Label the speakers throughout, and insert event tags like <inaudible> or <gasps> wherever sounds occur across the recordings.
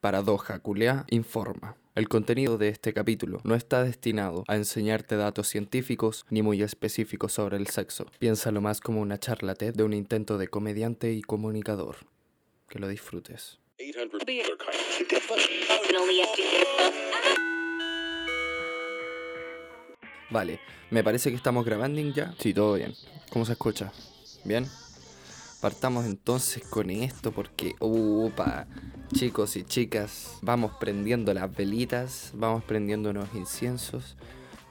Speaker 1: Paradoja Culea informa. El contenido de este capítulo no está destinado a enseñarte datos científicos ni muy específicos sobre el sexo. Piénsalo más como una charla de un intento de comediante y comunicador. Que lo disfrutes. Vale, me parece que estamos grabando ya. Sí, todo bien. ¿Cómo se escucha? ¿Bien? Partamos entonces con esto porque, upa, chicos y chicas, vamos prendiendo las velitas, vamos prendiendo unos inciensos,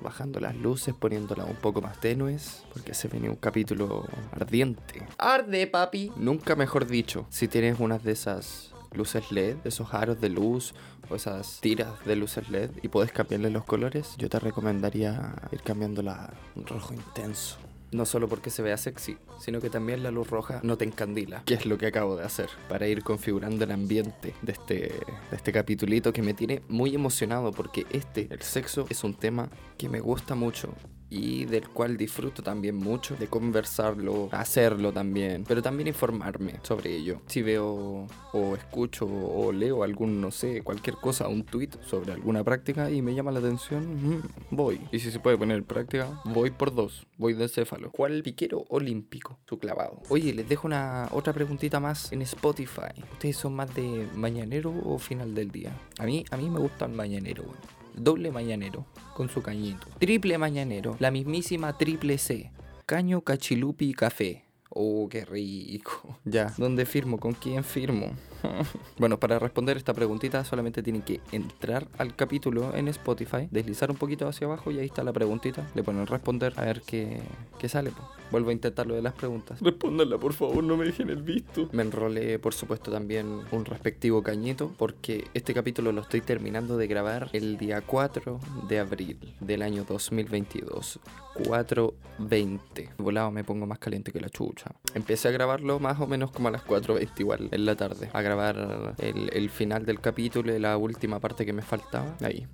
Speaker 1: bajando las luces, poniéndolas un poco más tenues, porque se viene un capítulo ardiente. ¡Arde, papi! Nunca mejor dicho, si tienes unas de esas luces LED, esos aros de luz o esas tiras de luces LED y puedes cambiarle los colores, yo te recomendaría ir cambiándola a un rojo intenso. No solo porque se vea sexy, sino que también la luz roja no te encandila, que es lo que acabo de hacer, para ir configurando el ambiente de este, de este capitulito que me tiene muy emocionado porque este, el sexo, es un tema que me gusta mucho y del cual disfruto también mucho de conversarlo, hacerlo también, pero también informarme sobre ello. Si veo o escucho o leo algún, no sé, cualquier cosa, un tweet sobre alguna práctica y me llama la atención, mm, voy. Y si se puede poner práctica, voy por dos, voy de céfalo. ¿Cuál piquero olímpico? Su clavado. Oye, les dejo una otra preguntita más en Spotify. ¿Ustedes son más de mañanero o final del día? A mí, a mí me gusta el mañanero, bueno doble mañanero con su cañito. Triple mañanero, la mismísima triple C. Caño, cachilupi y café. Oh, qué rico. Ya, ¿dónde firmo? ¿Con quién firmo? <laughs> bueno, para responder esta preguntita solamente tienen que entrar al capítulo en Spotify, deslizar un poquito hacia abajo y ahí está la preguntita. Le ponen responder a ver qué, qué sale. Vuelvo a intentar lo de las preguntas.
Speaker 2: Respóndanla, por favor, no me dejen el visto.
Speaker 1: Me enrolé, por supuesto, también un respectivo cañito porque este capítulo lo estoy terminando de grabar el día 4 de abril del año 2022. 4.20. Volado me pongo más caliente que la chucha. Empecé a grabarlo más o menos como a las 4.20 igual en la tarde. A grabar el, el final del capítulo y la última parte que me faltaba. Ahí.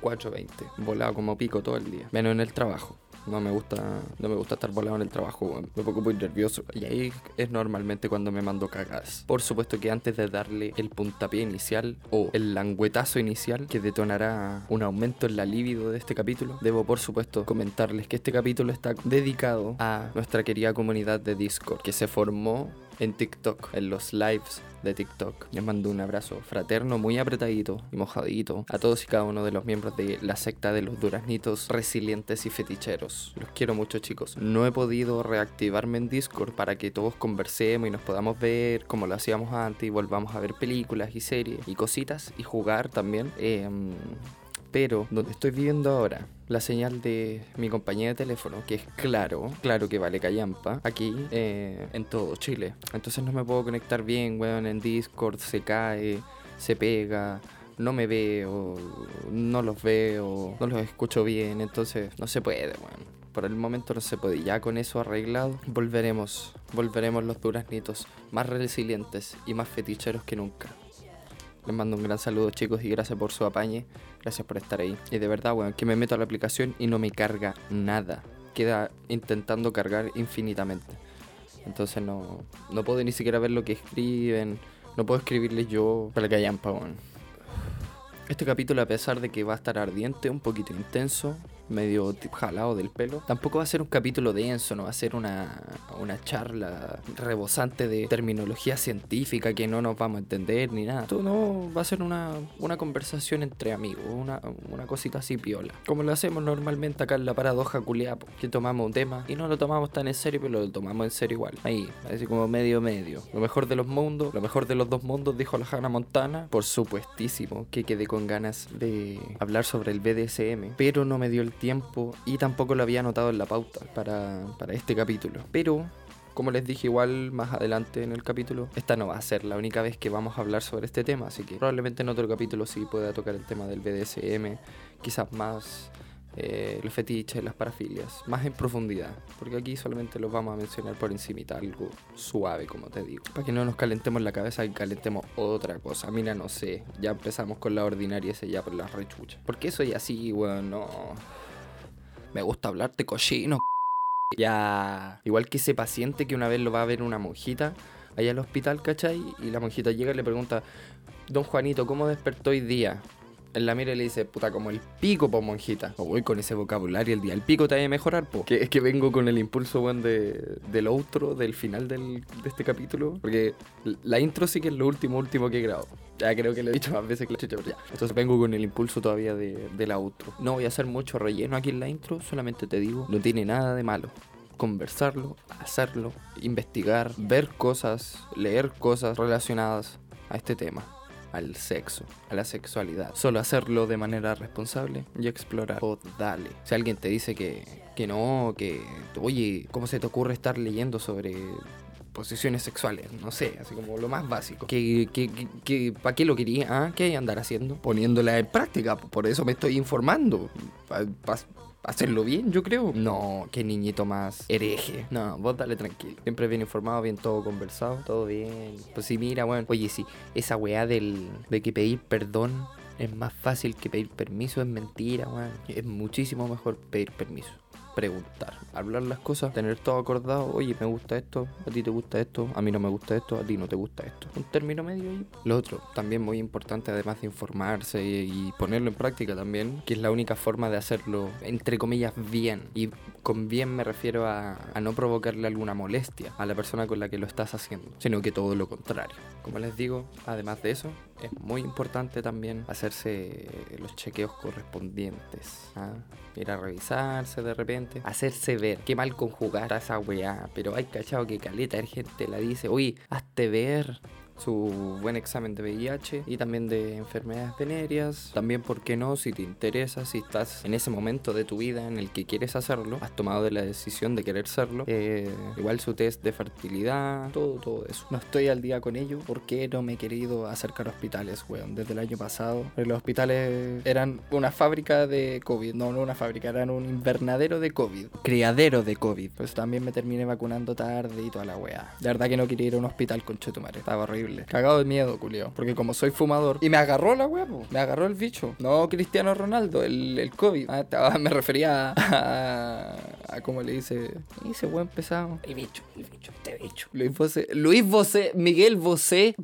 Speaker 1: 4.20. Volado como pico todo el día. Menos en el trabajo. No me gusta, no me gusta estar volado en el trabajo, me pongo muy nervioso. Y ahí es normalmente cuando me mando cagas. Por supuesto que antes de darle el puntapié inicial o el languetazo inicial que detonará un aumento en la libido de este capítulo, debo por supuesto comentarles que este capítulo está dedicado a nuestra querida comunidad de Discord que se formó en TikTok, en los lives de TikTok. Les mando un abrazo fraterno, muy apretadito y mojadito a todos y cada uno de los miembros de la secta de los duraznitos resilientes y feticheros. Los quiero mucho chicos. No he podido reactivarme en Discord para que todos conversemos y nos podamos ver como lo hacíamos antes y volvamos a ver películas y series y cositas y jugar también. Eh, pero donde estoy viviendo ahora, la señal de mi compañía de teléfono, que es claro, claro que vale callampa, aquí eh, en todo Chile. Entonces no me puedo conectar bien, weón, en Discord se cae, se pega, no me veo, no los veo, no los escucho bien, entonces no se puede, weón. Por el momento no se puede. Ya con eso arreglado, volveremos, volveremos los duraznitos más resilientes y más feticheros que nunca. Les mando un gran saludo chicos y gracias por su apañe. Gracias por estar ahí. Y de verdad, weón, que me meto a la aplicación y no me carga nada. Queda intentando cargar infinitamente. Entonces no, no puedo ni siquiera ver lo que escriben. No puedo escribirles yo para que hayan weón. Este capítulo, a pesar de que va a estar ardiente, un poquito intenso, medio jalado del pelo. Tampoco va a ser un capítulo denso, no va a ser una, una charla rebosante de terminología científica que no nos vamos a entender ni nada. Esto no va a ser una, una conversación entre amigos, una, una cosita así piola. Como lo hacemos normalmente acá en la paradoja culiapo, que tomamos un tema y no lo tomamos tan en serio, pero lo tomamos en serio igual. Ahí, así como medio medio. Lo mejor de los mundos, lo mejor de los dos mundos, dijo la Hannah Montana. Por supuestísimo que quedé con ganas de hablar sobre el BDSM, pero no me dio el tiempo y tampoco lo había anotado en la pauta para, para este capítulo. Pero como les dije igual más adelante en el capítulo, esta no va a ser la única vez que vamos a hablar sobre este tema, así que probablemente en otro capítulo sí pueda tocar el tema del BDSM, quizás más eh, los fetiches, las parafilias, más en profundidad, porque aquí solamente los vamos a mencionar por encimita, algo suave como te digo, para que no nos calentemos la cabeza y calentemos otra cosa. Mira, no sé, ya empezamos con la ordinaria ese ya por las rechuchas, porque soy así, bueno, no. Me gusta hablarte cochino. <laughs> Ya, igual que ese paciente que una vez lo va a ver una monjita allá al hospital, ¿cachai? Y la monjita llega y le pregunta, Don Juanito, ¿cómo despertó hoy día? En la mira le dice, puta, como el pico, po, monjita. O voy con ese vocabulario el día. El pico te va a mejorar, po. Que es que vengo con el impulso, weón, de, del outro, del final del, de este capítulo. Porque la intro sí que es lo último, último que he grabado. Ya creo que lo he dicho más veces que la chucha, pero ya. Entonces vengo con el impulso todavía de, de la outro. No voy a hacer mucho relleno aquí en la intro, solamente te digo, no tiene nada de malo conversarlo, hacerlo, investigar, ver cosas, leer cosas relacionadas a este tema, al sexo, a la sexualidad. Solo hacerlo de manera responsable y explorar. O dale. Si alguien te dice que, que no, que, oye, ¿cómo se te ocurre estar leyendo sobre posiciones sexuales, no sé, así como lo más básico. ¿Qué, qué, qué, para qué lo quería? ¿Ah? ¿Qué hay andar haciendo? Poniéndola en práctica, por eso me estoy informando. Para hacerlo bien, yo creo. No, qué niñito más hereje. No, vos dale tranquilo. Siempre bien informado, bien todo conversado, todo bien. Pues sí, mira, bueno. Oye, sí, esa weá del, de que pedir perdón es más fácil que pedir permiso es mentira, weón. Es muchísimo mejor pedir permiso preguntar, hablar las cosas, tener todo acordado, oye, me gusta esto, a ti te gusta esto, a mí no me gusta esto, a ti no te gusta esto. Un término medio ahí. Lo otro, también muy importante, además de informarse y, y ponerlo en práctica también, que es la única forma de hacerlo, entre comillas, bien. Y con bien me refiero a, a no provocarle alguna molestia a la persona con la que lo estás haciendo, sino que todo lo contrario. Como les digo, además de eso, es muy importante también hacerse los chequeos correspondientes. ¿ah? Ir a revisarse de repente, hacerse ver. Qué mal conjugar a esa weá, pero hay cachado que caleta de gente la dice, oye, hazte ver su buen examen de VIH y también de enfermedades venéreas. También, ¿por qué no? Si te interesa, si estás en ese momento de tu vida en el que quieres hacerlo, has tomado la decisión de querer serlo, eh, igual su test de fertilidad, todo, todo eso. No estoy al día con ello porque no me he querido acercar a hospitales, weón, desde el año pasado. Los hospitales eran una fábrica de COVID, no, no una fábrica, eran un invernadero de COVID, criadero de COVID. Pues también me terminé vacunando tarde y toda la weá. De verdad que no quería ir a un hospital con Chetumare, estaba horrible. Cagado de miedo, culiao. Porque como soy fumador. Y me agarró la weá, po. Me agarró el bicho. No Cristiano Ronaldo, el, el COVID. Ah, estaba- <laughs> me refería a, a, a ¿Cómo le dice? Ese buen pesado. El bicho, el bicho, este bicho. Luis Bosé. Luis Bosé. Miguel Bosé.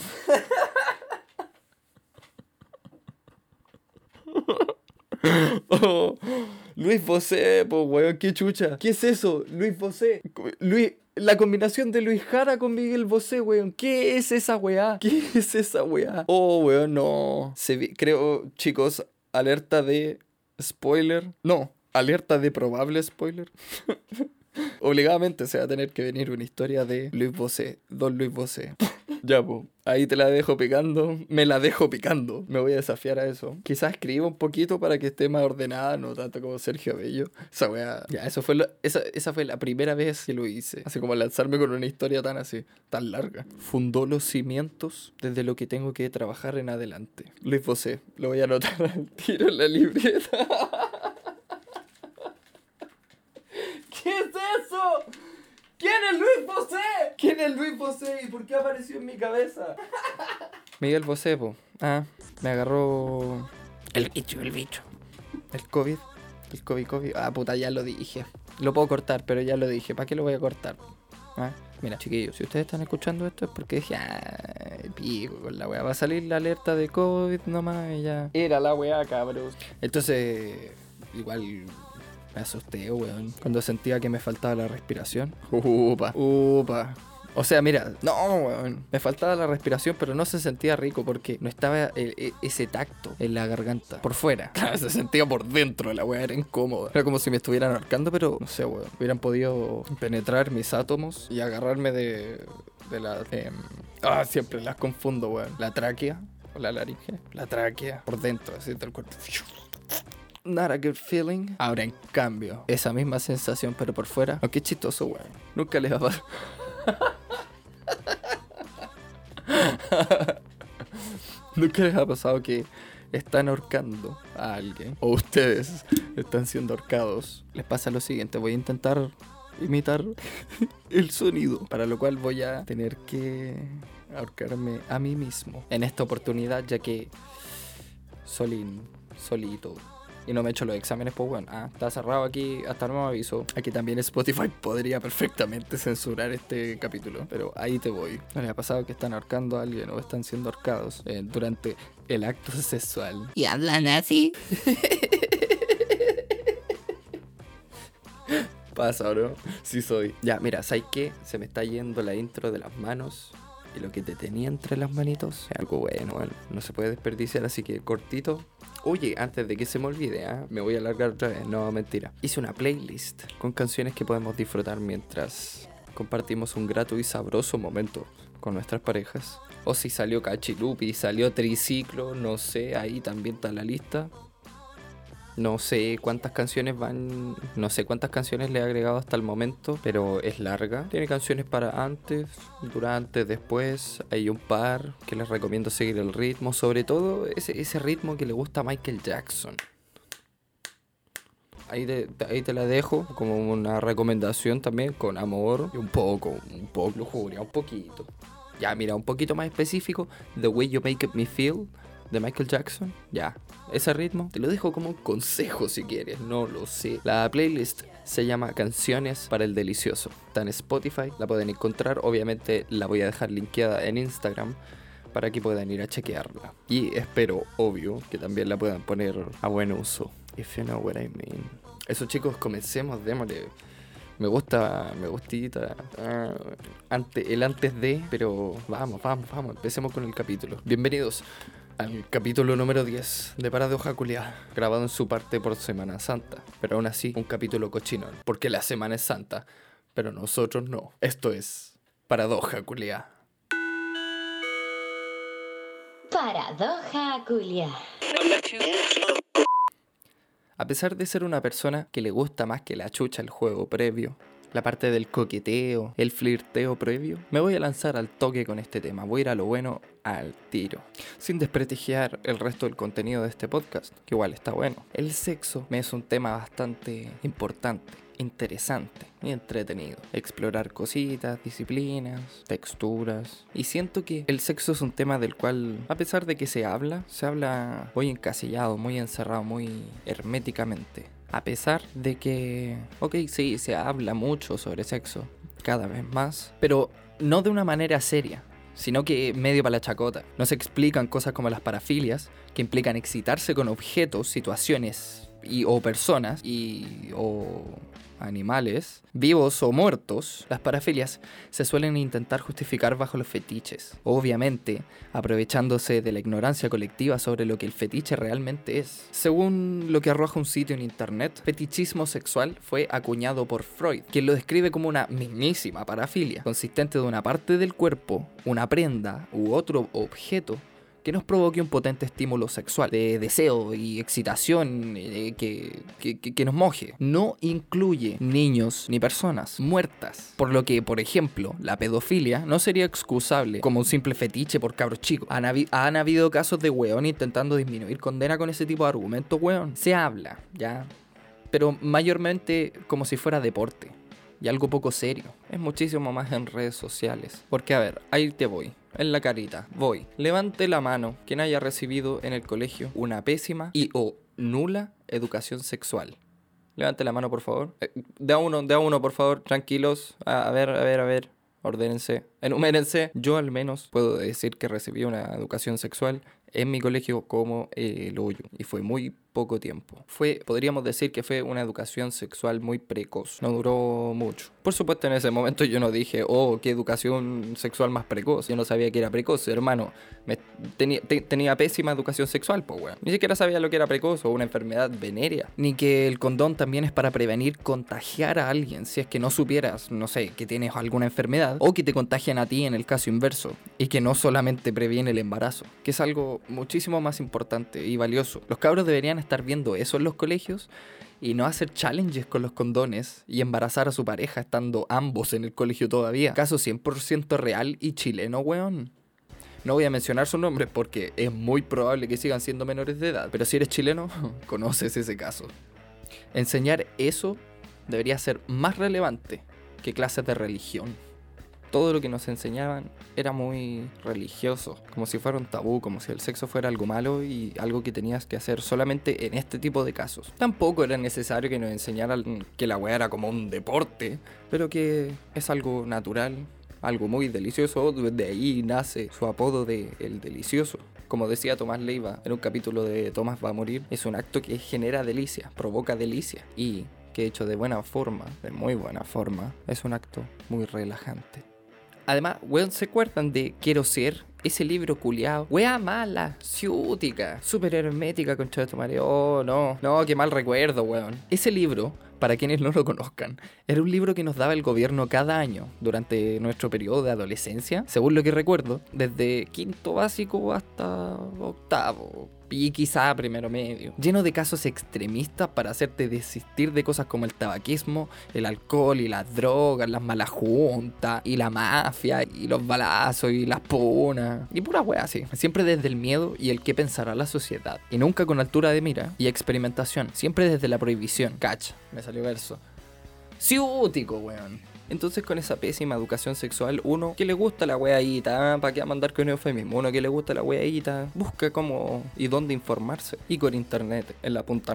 Speaker 1: Oh, <laughs> <laughs> Luis Bosé, po weón, qué chucha. ¿Qué es eso? Luis Bosé. Luis. La combinación de Luis Jara con Miguel Bosé, weón. ¿Qué es esa weá? ¿Qué es esa weá? Oh, weón, no. Se creo, chicos, alerta de spoiler. No, alerta de probable spoiler. <laughs> Obligadamente se va a tener que venir una historia de Luis Bosé, Don Luis Bosé. Ya, po. Ahí te la dejo picando. Me la dejo picando. Me voy a desafiar a eso. Quizás escriba un poquito para que esté más ordenada, no tanto como Sergio Bello. Esa wea. Ya, eso fue lo- esa, esa fue la primera vez que lo hice. Así como lanzarme con una historia tan así, tan larga. Fundó los cimientos desde lo que tengo que trabajar en adelante. Luis Bosé. Lo voy a anotar al tiro en la libreta. <laughs> ¿Qué es eso? ¿Quién es Luis Bosé? ¿Quién es Luis Bosé y por qué apareció en mi cabeza? Miguel Bosé, po. Ah, me agarró el bicho, el bicho. El COVID. El COVID, COVID. Ah, puta, ya lo dije. Lo puedo cortar, pero ya lo dije. ¿Para qué lo voy a cortar? Ah, Mira, chiquillos, si ustedes están escuchando esto es porque dije, ah, pico con la weá. Va a salir la alerta de COVID nomás y ya. Era la weá, cabros. Entonces, igual me asusté, weón. Cuando sentía que me faltaba la respiración. Upa, upa. O sea, mira, no, weón. Me faltaba la respiración, pero no se sentía rico porque no estaba el- e- ese tacto en la garganta. Por fuera. <laughs> Claro, se sentía por dentro. La weá era incómoda. Era como si me estuvieran ahorcando, pero no sé, weón. Hubieran podido penetrar mis átomos y agarrarme de. de la. de- ah, siempre las confundo, weón. La tráquea o la laringe. La tráquea por dentro, así del cuerpo. Not a good feeling. Ahora, en cambio, esa misma sensación, pero por fuera. Oh, qué chistoso, weón. Nunca les va a pasar. <laughs> Nunca les ha pasado que están ahorcando a alguien. O ustedes están siendo ahorcados. Les pasa lo siguiente. Voy a intentar imitar <laughs> el sonido. Para lo cual voy a tener que ahorcarme a mí mismo. En esta oportunidad, ya que Solín, solito, y no me he hecho los exámenes, pues bueno, ah, está cerrado aquí hasta nuevo aviso. Aquí también Spotify podría perfectamente <laughs> censurar este capítulo, pero ahí te voy. ¿No le ha pasado que están ahorcando a alguien o están siendo ahorcados eh, durante el acto sexual?
Speaker 3: ¿Y hablan así? <laughs>
Speaker 1: Pasa, ¿o no? Sí soy. Ya, mira, ¿sabes qué? Se me está yendo la intro de las manos. Y lo que te tenía entre las manitos es algo bueno, bueno, no se puede desperdiciar, así que cortito. Oye, antes de que se me olvide, ¿ah? me voy a alargar otra vez, no mentira. Hice una playlist con canciones que podemos disfrutar mientras compartimos un grato y sabroso momento con nuestras parejas. O si salió Cachilupi, salió Triciclo, no sé, ahí también está la lista. No sé cuántas canciones van, no sé cuántas canciones le he agregado hasta el momento, pero es larga. Tiene canciones para antes, durante, después. Hay un par que les recomiendo seguir el ritmo, sobre todo ese, ritmo que le gusta a Michael Jackson. Ahí te, ahí te la dejo como una recomendación también con amor y un poco, un poco lujuria, un poquito. Ya, mira, un poquito más específico, The Way You Make Me Feel de Michael Jackson. Ya, ese ritmo te lo dejo como un consejo si quieres, no lo sé. La playlist se llama Canciones para el Delicioso. Está en Spotify, la pueden encontrar. Obviamente la voy a dejar linkeada en Instagram para que puedan ir a chequearla. Y espero, obvio, que también la puedan poner a buen uso. If you know what I mean. Eso chicos, comencemos, démosle. Me gusta, me gustita. ah, ante, el antes de, pero vamos, vamos, vamos, empecemos con el capítulo. Bienvenidos al capítulo número 10 de Paradoja Culiá, grabado en su parte por Semana Santa, pero aún así un capítulo cochinón, porque la semana es santa, pero nosotros no. Esto es Paradoja Culiá.
Speaker 3: Paradoja culia.
Speaker 1: A pesar de ser una persona que le gusta más que la chucha el juego previo, la parte del coqueteo, el flirteo previo, me voy a lanzar al toque con este tema. Voy a ir a lo bueno al tiro, sin desprestigiar el resto del contenido de este podcast, que igual está bueno. El sexo me es un tema bastante importante, interesante y entretenido. Explorar cositas, disciplinas, texturas. Y siento que el sexo es un tema del cual, a pesar de que se habla, se habla muy encasillado, muy encerrado, muy herméticamente. A pesar de que, ok, sí, se habla mucho sobre sexo, cada vez más, pero no de una manera seria, sino que medio para la chacota. No se explican cosas como las parafilias, que implican excitarse con objetos, situaciones y, o personas y o animales, vivos o muertos. Las parafilias se suelen intentar justificar bajo los fetiches, obviamente aprovechándose de la ignorancia colectiva sobre lo que el fetiche realmente es. Según lo que arroja un sitio en internet, fetichismo sexual fue acuñado por Freud, quien lo describe como una mismísima parafilia, consistente de una parte del cuerpo, una prenda u otro objeto que nos provoque un potente estímulo sexual, de deseo y excitación eh, que, que- que- nos moje. No incluye niños ni personas muertas. Por lo que, por ejemplo, la pedofilia no sería excusable como un simple fetiche por cabros chicos. Han, han habido casos de weón intentando disminuir condena con ese tipo de argumentos, weón. Se habla, ya. Pero mayormente como si fuera deporte y algo poco serio. Es muchísimo más en redes sociales. Porque a ver, ahí te voy. En la carita. Voy. Levante la mano quien haya recibido en el colegio una pésima y o nula educación sexual. Levante la mano, por favor. Eh, de a uno, de a uno, por favor. Tranquilos. A, a ver, a ver, a ver. Ordénense. Enumérense. Yo al menos puedo decir que recibí una educación sexual en mi colegio como eh, el hoyo. Y fue muy poco tiempo. Fue, podríamos decir que fue una educación sexual muy precoz. No duró mucho. Por supuesto, en ese momento yo no dije, oh, qué educación sexual más precoz. Yo no sabía que era precoz, hermano. Me- tenía, te- tenía pésima educación sexual, pues, weón. Ni siquiera sabía lo que era precoz o una enfermedad venérea. Ni que el condón también es para prevenir contagiar a alguien. Si es que no supieras, no sé, que tienes alguna enfermedad o que te contagian a ti en el caso inverso. Y que no solamente previene el embarazo, que es algo muchísimo más importante y valioso. Los cabros deberían estar viendo eso en los colegios y no hacer challenges con los condones y embarazar a su pareja estando ambos en el colegio todavía. Caso 100% real y chileno, weón. No voy a mencionar sus nombres porque es muy probable que sigan siendo menores de edad, pero si eres chileno, <laughs> conoces ese caso. Enseñar eso debería ser más relevante que clases de religión. Todo lo que nos enseñaban era muy religioso, como si fuera un tabú, como si el sexo fuera algo malo y algo que tenías que hacer solamente en este tipo de casos. Tampoco era necesario que nos enseñaran que la weá era como un deporte, pero que es algo natural, algo muy delicioso, de ahí nace su apodo de El Delicioso. Como decía Tomás Leiva en un capítulo de Tomás va a morir, es un acto que genera delicia, provoca delicia y que hecho de buena forma, de muy buena forma, es un acto muy relajante. Además, weón, ¿se acuerdan de Quiero ser? Ese libro culiado. Wea mala, ciútica, súper hermética, con de tu madre. Oh, no, no, qué mal recuerdo, weón. Ese libro, para quienes no lo conozcan, era un libro que nos daba el gobierno cada año durante nuestro periodo de adolescencia, según lo que recuerdo, desde quinto básico hasta octavo, y quizá primero medio, lleno de casos extremistas para hacerte desistir de cosas como el tabaquismo, el alcohol y las drogas, las malas juntas, y la mafia, y los balazos, y las punas, y pura wea así. Siempre desde el miedo y el qué pensará la sociedad, y nunca con altura de mira y experimentación, siempre desde la prohibición. Catch, me salió verso. Ciútico, weón. Entonces con esa pésima educación sexual, uno que le gusta la weadita, ¿para qué mandar con eufemismo? Uno que le gusta la weadita, busca cómo y dónde informarse. Y con internet en la punta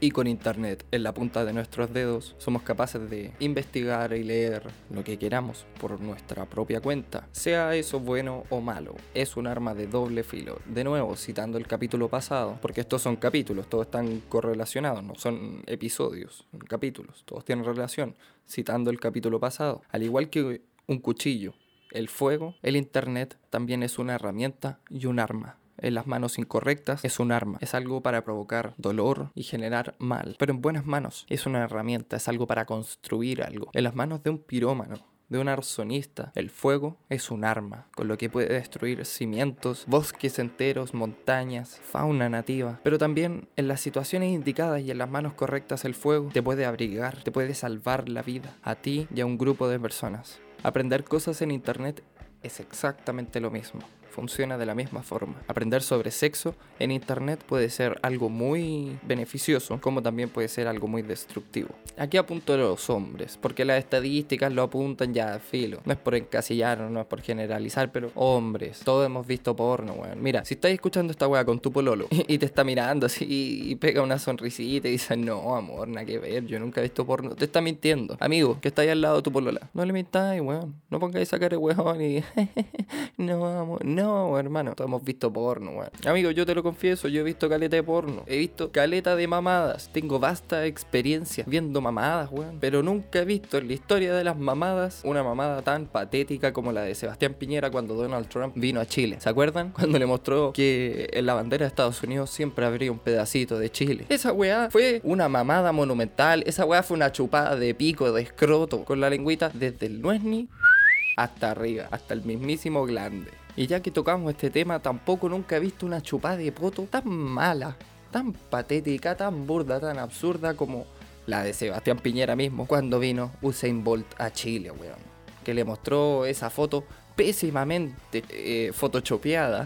Speaker 1: y con internet en la punta de nuestros dedos somos capaces de investigar y leer lo que queramos por nuestra propia cuenta. Sea eso bueno o malo, es un arma de doble filo. De nuevo, citando el capítulo pasado, porque estos son capítulos, todos están correlacionados, no son episodios, son capítulos, todos tienen relación. Citando el capítulo pasado, al igual que un cuchillo, el fuego, el internet también es una herramienta y un arma en las manos incorrectas es un arma, es algo para provocar dolor y generar mal, pero en buenas manos es una herramienta, es algo para construir algo. En las manos de un pirómano, de un arsonista. El fuego es un arma, con lo que puede destruir cimientos, bosques enteros, montañas, fauna nativa. Pero también en las situaciones indicadas y en las manos correctas el fuego te puede abrigar, te puede salvar la vida, a ti y a un grupo de personas. Aprender cosas en Internet es exactamente lo mismo funciona de la misma forma. Aprender sobre sexo en Internet puede ser algo muy beneficioso, como también puede ser algo muy destructivo. Aquí apunto a los hombres, porque las estadísticas lo apuntan ya a filo. No es por encasillar, no es por generalizar, pero hombres, todos hemos visto porno, weón. Mira, si estás escuchando esta weá con tu pololo <laughs> y te está mirando así y pega una sonrisita y dice, no, amor, nada que ver, yo nunca he visto porno, te está mintiendo. Amigo, que está ahí al lado de tu polola, no le mintáis, weón. No pongáis esa cara de weón y, <laughs> no, amor, no no, hermano, todos hemos visto porno, weón. Amigo, yo te lo confieso, yo he visto caleta de porno. He visto caleta de mamadas. Tengo vasta experiencia viendo mamadas, weón. Pero nunca he visto en la historia de las mamadas una mamada tan patética como la de Sebastián Piñera cuando Donald Trump vino a Chile. ¿Se acuerdan? <laughs> Cuando le mostró que en la bandera de Estados Unidos siempre habría un pedacito de Chile. Esa weá fue una mamada monumental. Esa weá fue una chupada de pico, de escroto, con la lengüita desde el nuesni hasta arriba, hasta el mismísimo glande. Y ya que tocamos este tema, tampoco nunca he visto una chupada de poto tan mala, tan patética, tan burda, tan absurda como la de Sebastián Piñera mismo cuando vino Usain Bolt a Chile, weón. Que le mostró esa foto pésimamente eh,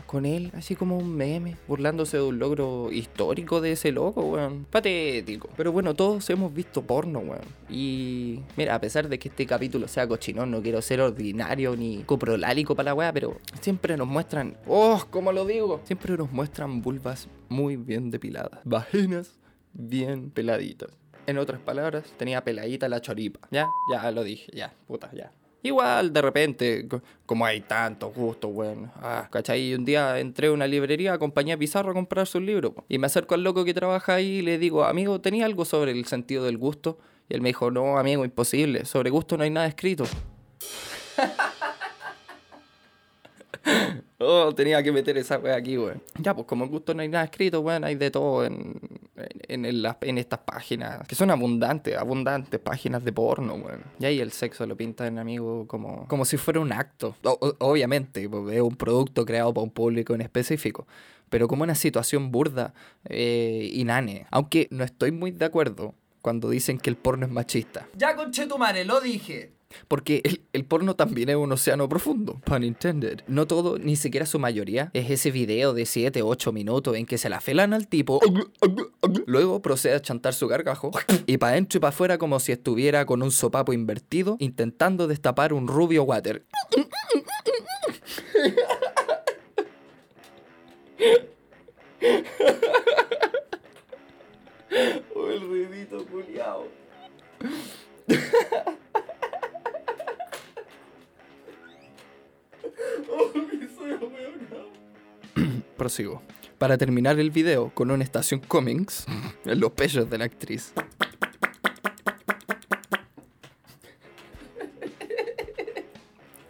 Speaker 1: con él, así como un meme, burlándose de un logro histórico de ese loco, weón. Patético. Pero bueno, todos hemos visto porno, weón. Y mira, a pesar de que este capítulo sea cochinón, no quiero ser ordinario ni coprolálico para la weá, pero siempre nos muestran, oh, como lo digo, siempre nos muestran vulvas muy bien depiladas, vaginas bien peladitas. En otras palabras, tenía peladita la choripa. Ya, ya lo dije, ya, puta, ya. Igual, de repente, como hay tantos gustos, weón. Ah, ¿cachai? Un día entré a una librería, acompañé a Pizarro a comprar sus libros. Y me acerco al loco que trabaja ahí y le digo, amigo, ¿tenía algo sobre el sentido del gusto? Y él me dijo, no, amigo, imposible. Sobre gusto no hay nada escrito. <laughs> Oh, tenía que meter esa wea aquí, weón. Ya, pues como en gusto no hay nada escrito, weón, hay de todo en, en, en, estas páginas, que son abundantes, abundantes páginas de porno, weón. Y ahí el sexo lo pintan, amigo, como, como si fuera un acto. obviamente, pues, es un producto creado para un público en específico. Pero como una situación burda, eh, inane. Aunque no estoy muy de acuerdo cuando dicen que el porno es machista.
Speaker 3: Ya conche tu madre, lo dije.
Speaker 1: Porque el, el porno también es un océano profundo, pun intended. No todo, ni siquiera su mayoría, es ese video de 7, 8 minutos en que se la felan al tipo, luego procede a chantar su gargajo y para adentro y para afuera como si estuviera con un sopapo invertido intentando destapar un rubio water.
Speaker 2: Oh, el ruidito culiao. <clears throat>
Speaker 1: Prosigo. Para terminar el video con una estación Cummings <laughs> en los pechos de la actriz.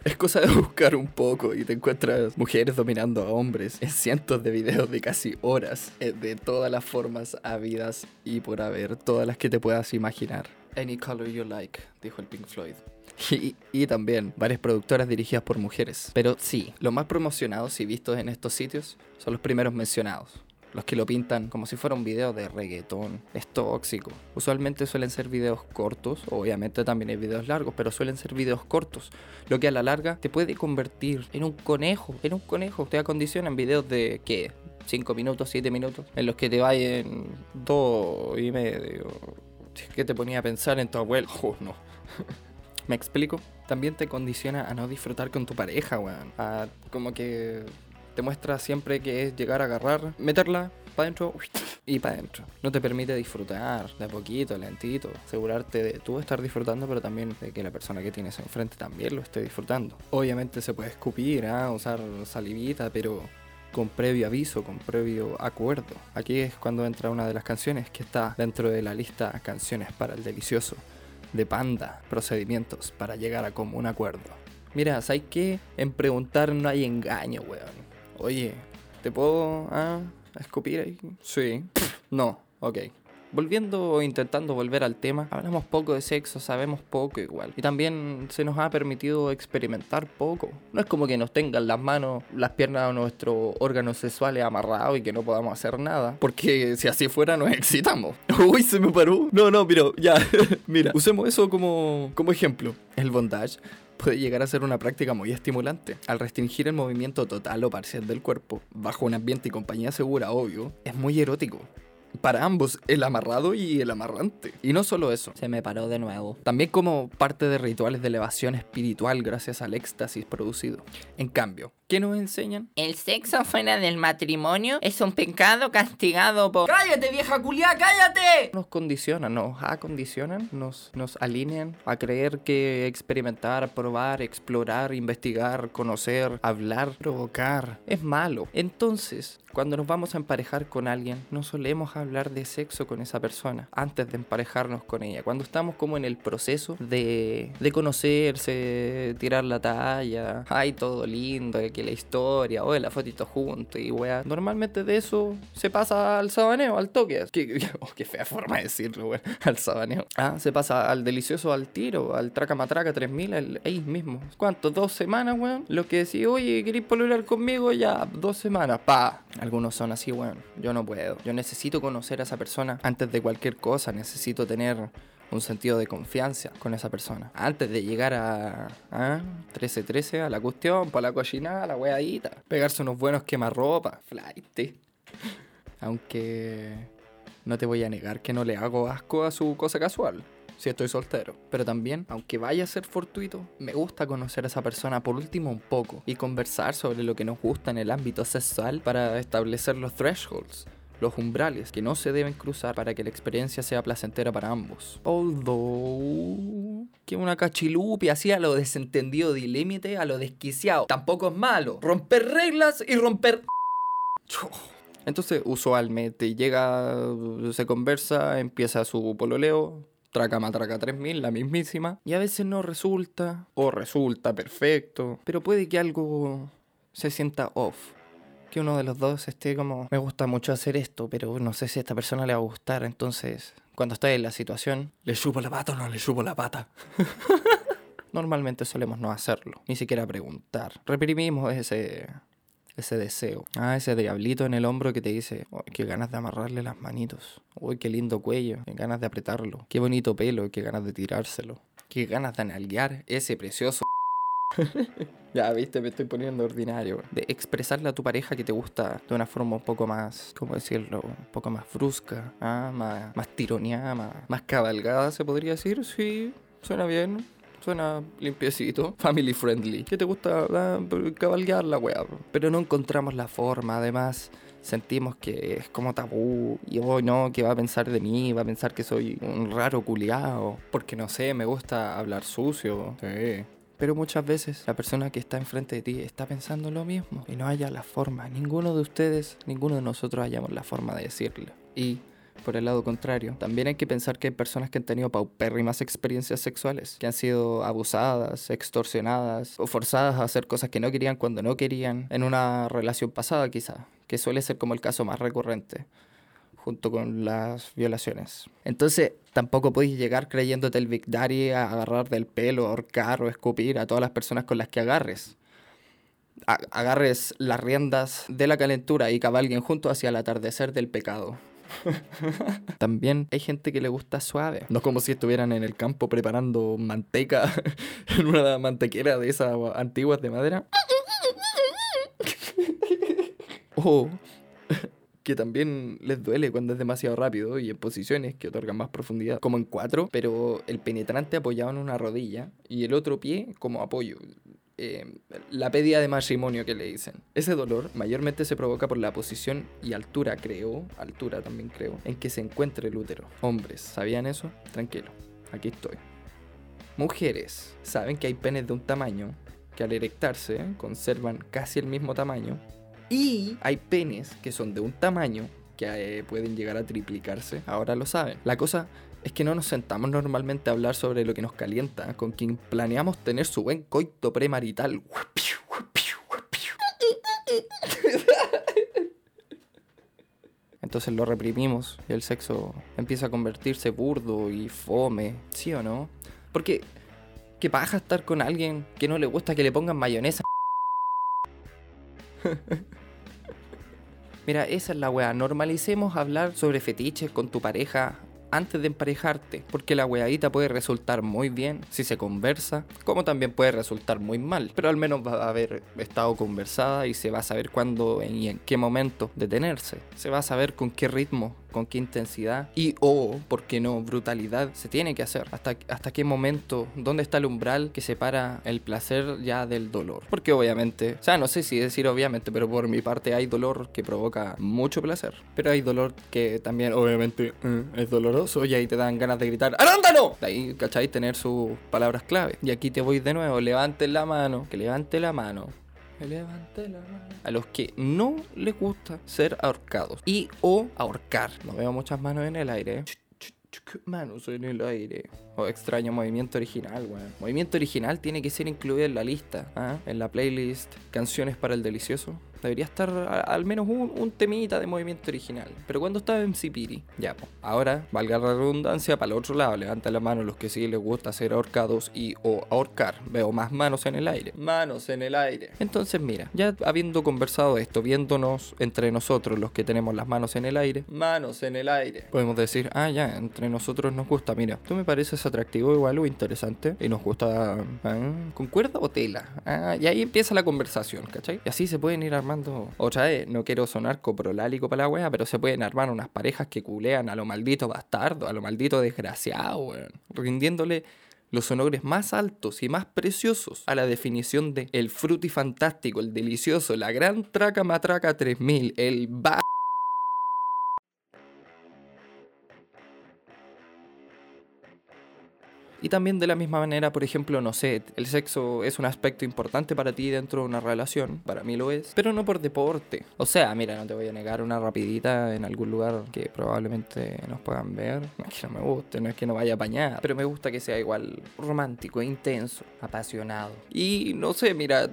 Speaker 1: Es cosa de buscar un poco y te encuentras mujeres dominando a hombres en cientos de videos de casi horas, eh, de todas las formas habidas y por haber, todas las que te puedas imaginar. Any color you like, dijo el Pink Floyd. <laughs> Y, también varias productoras dirigidas por mujeres. Pero sí, los más promocionados y vistos en estos sitios son los primeros mencionados. Los que lo pintan como si fuera un video de reggaetón. Es tóxico. Usualmente suelen ser videos cortos. Obviamente también hay videos largos, pero suelen ser videos cortos. Lo que a la larga te puede convertir en un conejo. En un conejo. Te acondiciona en videos de, ¿qué? 5 minutos, 7 minutos. En los que te vayan dos y medio. ¿Qué te ponía a pensar en tu abuelo? <laughs> Oh, no. <laughs> ¿Me explico? También te condiciona a no disfrutar con tu pareja, weón. A como que te muestra siempre que es llegar a agarrar, meterla para adentro y para adentro. No te permite disfrutar de poquito, lentito. Asegurarte de tú estar disfrutando, pero también de que la persona que tienes enfrente también lo esté disfrutando. Obviamente se puede escupir, ¿ah? usar salivita, pero con previo aviso, con previo acuerdo. Aquí es cuando entra una de las canciones que está dentro de la lista canciones para el delicioso de Panda, procedimientos para llegar a común acuerdo. Mira, ¿sabes qué? En preguntar no hay engaño, weón. Oye, ¿te puedo ah, escupir ahí? Sí. No, ok. Volviendo, intentando volver al tema, hablamos poco de sexo, sabemos poco igual. Y también se nos ha permitido experimentar poco. No es como que nos tengan las manos, las piernas o nuestros órganos sexuales amarrados y que no podamos hacer nada. Porque si así fuera nos excitamos. <laughs> Uy, se me paró. No, no, pero ya. <laughs> Mira, usemos eso como, como ejemplo. El bondage puede llegar a ser una práctica muy estimulante. Al restringir el movimiento total o parcial del cuerpo, bajo un ambiente y compañía segura, obvio, es muy erótico. Para ambos, el amarrado y el amarrante. Y no solo eso, se me paró de nuevo. También como parte de rituales de elevación espiritual gracias al éxtasis producido. En cambio, ¿qué nos enseñan?
Speaker 3: El sexo fuera del matrimonio es un pecado castigado por...
Speaker 4: ¡Cállate, vieja culiá, cállate!
Speaker 1: Nos condicionan, nos acondicionan, nos, nos alinean a creer que experimentar, probar, explorar, investigar, conocer, hablar, provocar es malo. Entonces, cuando nos vamos a emparejar con alguien, no solemos hablar de sexo con esa persona antes de emparejarnos con ella. Cuando estamos como en el proceso de, de conocerse, tirar la talla, ay, todo lindo, que la historia, o la fotito juntos y weá. Normalmente de eso se pasa al sabaneo, al toque. Qué, oh, qué fea forma de decirlo, weón. Al sabaneo. Ah, se pasa al delicioso, al tiro, al traca matraca 3000, al, ahí mismo. ¿Cuánto? ¿Dos semanas, weón? Lo que decís, oye, ¿queréis pololear conmigo? Ya, dos semanas, pa. Algunos son así, weón. Yo no puedo. Yo necesito conocer a esa persona antes de cualquier cosa. Necesito tener un sentido de confianza con esa persona. Antes de llegar a, a 13-13, a la cuestión, para la cochinada, a la weadita. Pegarse unos buenos quemarropa, flight. Aunque no te voy a negar que no le hago asco a su cosa casual. Si estoy soltero. Pero también, aunque vaya a ser fortuito, me gusta conocer a esa persona por último un poco y conversar sobre lo que nos gusta en el ámbito sexual para establecer los thresholds los umbrales que no se deben cruzar para que la experiencia sea placentera para ambos. Although que una cachilupi así a lo desentendido de límite, a lo desquiciado, tampoco es malo. Romper reglas y romper <laughs> entonces, usualmente llega, se conversa, empieza su pololeo, traca matraca 3000, la mismísima, y a veces no resulta, o resulta perfecto, pero puede que algo se sienta off que uno de los dos esté como, me gusta mucho hacer esto, pero no sé si a esta persona le va a gustar, entonces cuando estoy en la situación, ¿le subo la pata o no le subo la pata? <laughs> Normalmente solemos no hacerlo, ni siquiera preguntar. Reprimimos ese, ese deseo. Ah, ese diablito en el hombro que te dice, "Uy, qué ganas de amarrarle las manitos. Uy, qué lindo cuello, qué ganas de apretarlo. Qué bonito pelo, qué ganas de tirárselo. Qué ganas de analguear ese precioso. <laughs> ya, viste, me estoy poniendo ordinario. De expresarle a tu pareja que te gusta de una forma un poco más, ¿cómo decirlo? Un poco más brusca, ¿ah? más, más tironeada, más, más cabalgada, se podría decir. Sí, suena bien. Suena limpiecito, <laughs> family friendly. ¿Qué te gusta? Ah, cabalgar la weá. Pero no encontramos la forma, además sentimos que es como tabú y hoy no, que va a pensar de mí, va a pensar que soy un raro culiao, porque no sé, me gusta hablar sucio. Sí. Pero muchas veces la persona que está enfrente de ti está pensando lo mismo y no haya la forma. Ninguno de ustedes, ninguno de nosotros hallamos la forma de decirlo. Y por el lado contrario, también hay que pensar que hay personas que han tenido paupérrimas experiencias sexuales, que han sido abusadas, extorsionadas o forzadas a hacer cosas que no querían cuando no querían en una relación pasada quizá, que suele ser como el caso más recurrente junto con las violaciones. Entonces, tampoco podéis llegar creyéndote el Big Daddy a agarrar del pelo, ahorcar o escupir a todas las personas con las que agarres. A- agarres las riendas de la calentura y cabalguen juntos hacia el atardecer del pecado. <laughs> También hay gente que le gusta suave. No como si estuvieran en el campo preparando manteca <laughs> en una mantequera de esas antiguas de madera. <laughs> O que también les duele cuando es demasiado rápido y en posiciones que otorgan más profundidad, como en cuatro, pero el penetrante apoyado en una rodilla y el otro pie como apoyo. Eh, la pedida de matrimonio que le dicen. Ese dolor mayormente se provoca por la posición y altura, creo, altura también creo, en que se encuentra el útero. Hombres, ¿sabían eso? Tranquilo, aquí estoy. Mujeres, ¿saben que hay penes de un tamaño que al erectarse conservan casi el mismo tamaño? Y hay penes que son de un tamaño que eh, pueden llegar a triplicarse. Ahora lo saben. La cosa es que no nos sentamos normalmente a hablar sobre lo que nos calienta con quien planeamos tener su buen coito premarital. Entonces lo reprimimos y el sexo empieza a convertirse burdo y fome. ¿Sí o no? Porque, ¿qué paja estar con alguien que no le gusta que le pongan mayonesa? <laughs> Mira, esa es la weá. Normalicemos hablar sobre fetiches con tu pareja antes de emparejarte, porque la weadita puede resultar muy bien si se conversa, como también puede resultar muy mal, pero al menos va a haber estado conversada y se va a saber cuándo y en qué momento detenerse. Se va a saber con qué ritmo, con qué intensidad y o, por qué no, brutalidad se tiene que hacer. Hasta, hasta qué momento, dónde está el umbral que separa el placer ya del dolor. Porque obviamente, o sea, no sé si decir obviamente, pero por mi parte hay dolor que provoca mucho placer. Pero hay dolor que también obviamente eh, es doloroso y ahí te dan ganas de gritar ¡Arándano! De ahí, ¿cachai? Tener sus palabras clave. Y aquí te voy de nuevo, levanten la mano, que levante la mano. Que levante la mano. A los que no les gusta ser ahorcados y o ahorcar. No veo muchas manos en el aire. Ch, Manos en el aire. O extraño movimiento original, weón. Movimiento original tiene que ser incluido en la lista, ¿ah? en la playlist Canciones para el Delicioso. Debería estar al menos un, temita de movimiento original. Pero cuando estaba en Cipiri, ya, po. Ahora, valga la redundancia, para el otro lado, levanta la mano los que sí les gusta ser ahorcados y o ahorcar. Veo más manos en el aire. Manos en el aire. Entonces, mira, ya habiendo conversado esto, viéndonos entre nosotros los que tenemos las manos en el aire, manos en el aire, podemos decir, ah, ya, entre nosotros nos gusta, mira, tú me pareces atractivo igual o interesante y nos gusta ah, con cuerda o tela. Ah, y ahí empieza la conversación, ¿cachai? Y así se pueden ir armando. Otra vez, no quiero sonar coprolálico para la wea, pero se pueden armar unas parejas que culean a lo maldito bastardo, a lo maldito desgraciado, weón. Rindiéndole los honores más altos y más preciosos a la definición de el frutifantástico, el delicioso, la gran traca matraca 3000, el ba... Y también de la misma manera, por ejemplo, no sé, el sexo es un aspecto importante para ti dentro de una relación, para mí lo es, pero no por deporte. O sea, mira, no te voy a negar una rapidita en algún lugar que probablemente nos puedan ver. No es que no me guste, no es que no vaya apañada, pero me gusta que sea igual romántico, intenso, apasionado. Y no sé, mira,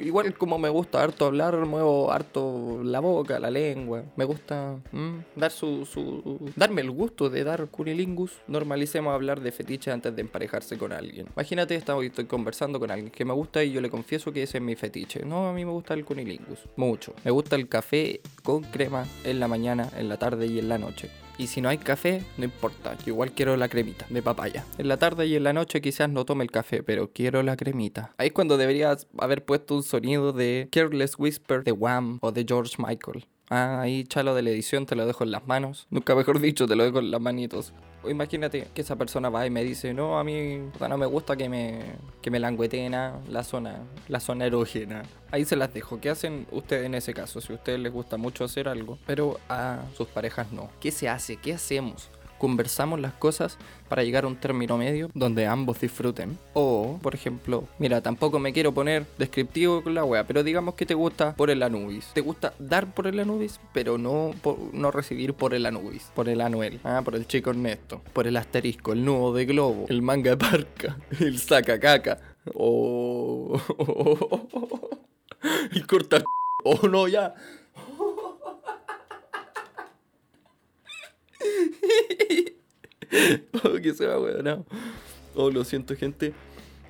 Speaker 1: Igual como me gusta harto hablar, muevo harto la boca, la lengua. Me gusta dar su, su- darme el gusto de dar cunilingus. Normalicemos hablar de fetiche antes de emparejarse con alguien. Imagínate, estoy, estoy conversando con alguien que me gusta y yo le confieso que ese es mi fetiche. No, a mí me gusta el cunilingus. Mucho. Me gusta el café con crema en la mañana, en la tarde y en la noche. Y si no hay café, no importa, yo igual quiero la cremita de papaya. En la tarde y en la noche quizás no tome el café, pero quiero la cremita. Ahí es cuando deberías haber puesto un sonido de Careless Whisper de Wham o de George Michael. Ah, ahí chalo de la edición, te lo dejo en las manos. Nunca mejor dicho, te lo dejo en las manitos. O imagínate que esa persona va y me dice, no, a mí no me gusta que me, que me langueteen la zona, la zona erógena. Ahí se las dejo. ¿Qué hacen ustedes en ese caso? Si a ustedes les gusta mucho hacer algo, pero a sus parejas no. ¿Qué se hace? ¿Qué hacemos? Conversamos las cosas para llegar a un término medio donde ambos disfruten. O, por ejemplo, mira, tampoco me quiero poner descriptivo con la wea, pero digamos que te gusta por el Anubis. Te gusta dar por el Anubis, pero no, no recibir por el Anubis. Por el Anuel, ah, por el chico Ernesto, por el asterisco, el nudo de globo, el manga de parca, <laughs> el saca caca. O. <laughs> el corta. <laughs> Oh no, ya. <laughs> Oh, que se va, weón. Oh, lo siento, gente.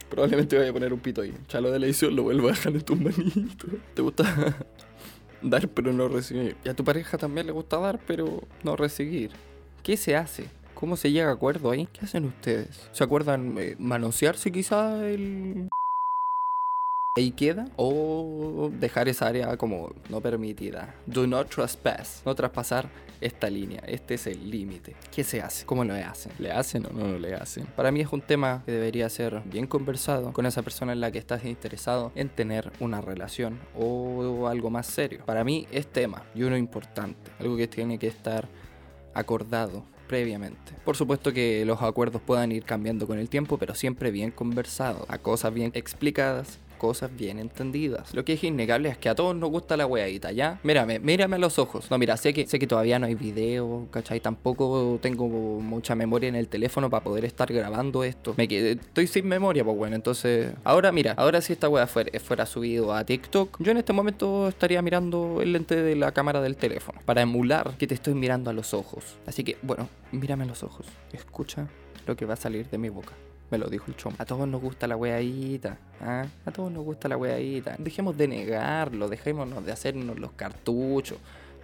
Speaker 1: Probablemente vaya a poner un pito ahí. Chalo de la edición lo vuelvo a dejar en tus manitos. ¿Te gusta <laughs> dar pero no recibir? Y a tu pareja también le gusta dar pero no recibir. ¿Qué se hace? ¿Cómo se llega a acuerdo ahí? ¿Qué hacen ustedes? ¿Se acuerdan eh, manosearse quizá el... Ahí queda o dejar esa área como no permitida. Do not trespass. No traspasar esta línea. Este es el límite. ¿Qué se hace? ¿Cómo lo hacen? ¿Le hacen o no lo le hacen? Para mí es un tema que debería ser bien conversado con esa persona en la que estás interesado en tener una relación o algo más serio. Para mí es tema y uno importante. Algo que tiene que estar acordado previamente. Por supuesto que los acuerdos puedan ir cambiando con el tiempo, pero siempre bien conversados, a cosas bien explicadas, cosas bien entendidas. Lo que es innegable es que a todos nos gusta la weadita, ¿ya? Mírame, mírame a los ojos. No, mira, sé que, sé que todavía no hay video, ¿cachai? Tampoco tengo mucha memoria en el teléfono para poder estar grabando esto. Me quedé, estoy sin memoria, pues bueno, entonces... Ahora mira, ahora si esta wea fuera, fuera subido a TikTok, yo en este momento estaría mirando el lente de la cámara del teléfono para emular que te estoy mirando a los ojos. Así que, bueno, mírame a los ojos. Escucha lo que va a salir de mi boca. Me lo dijo el chom. A todos nos gusta la weadita. ¿ah? A todos nos gusta la weadita. Dejemos de negarlo, dejémonos de hacernos los cartuchos.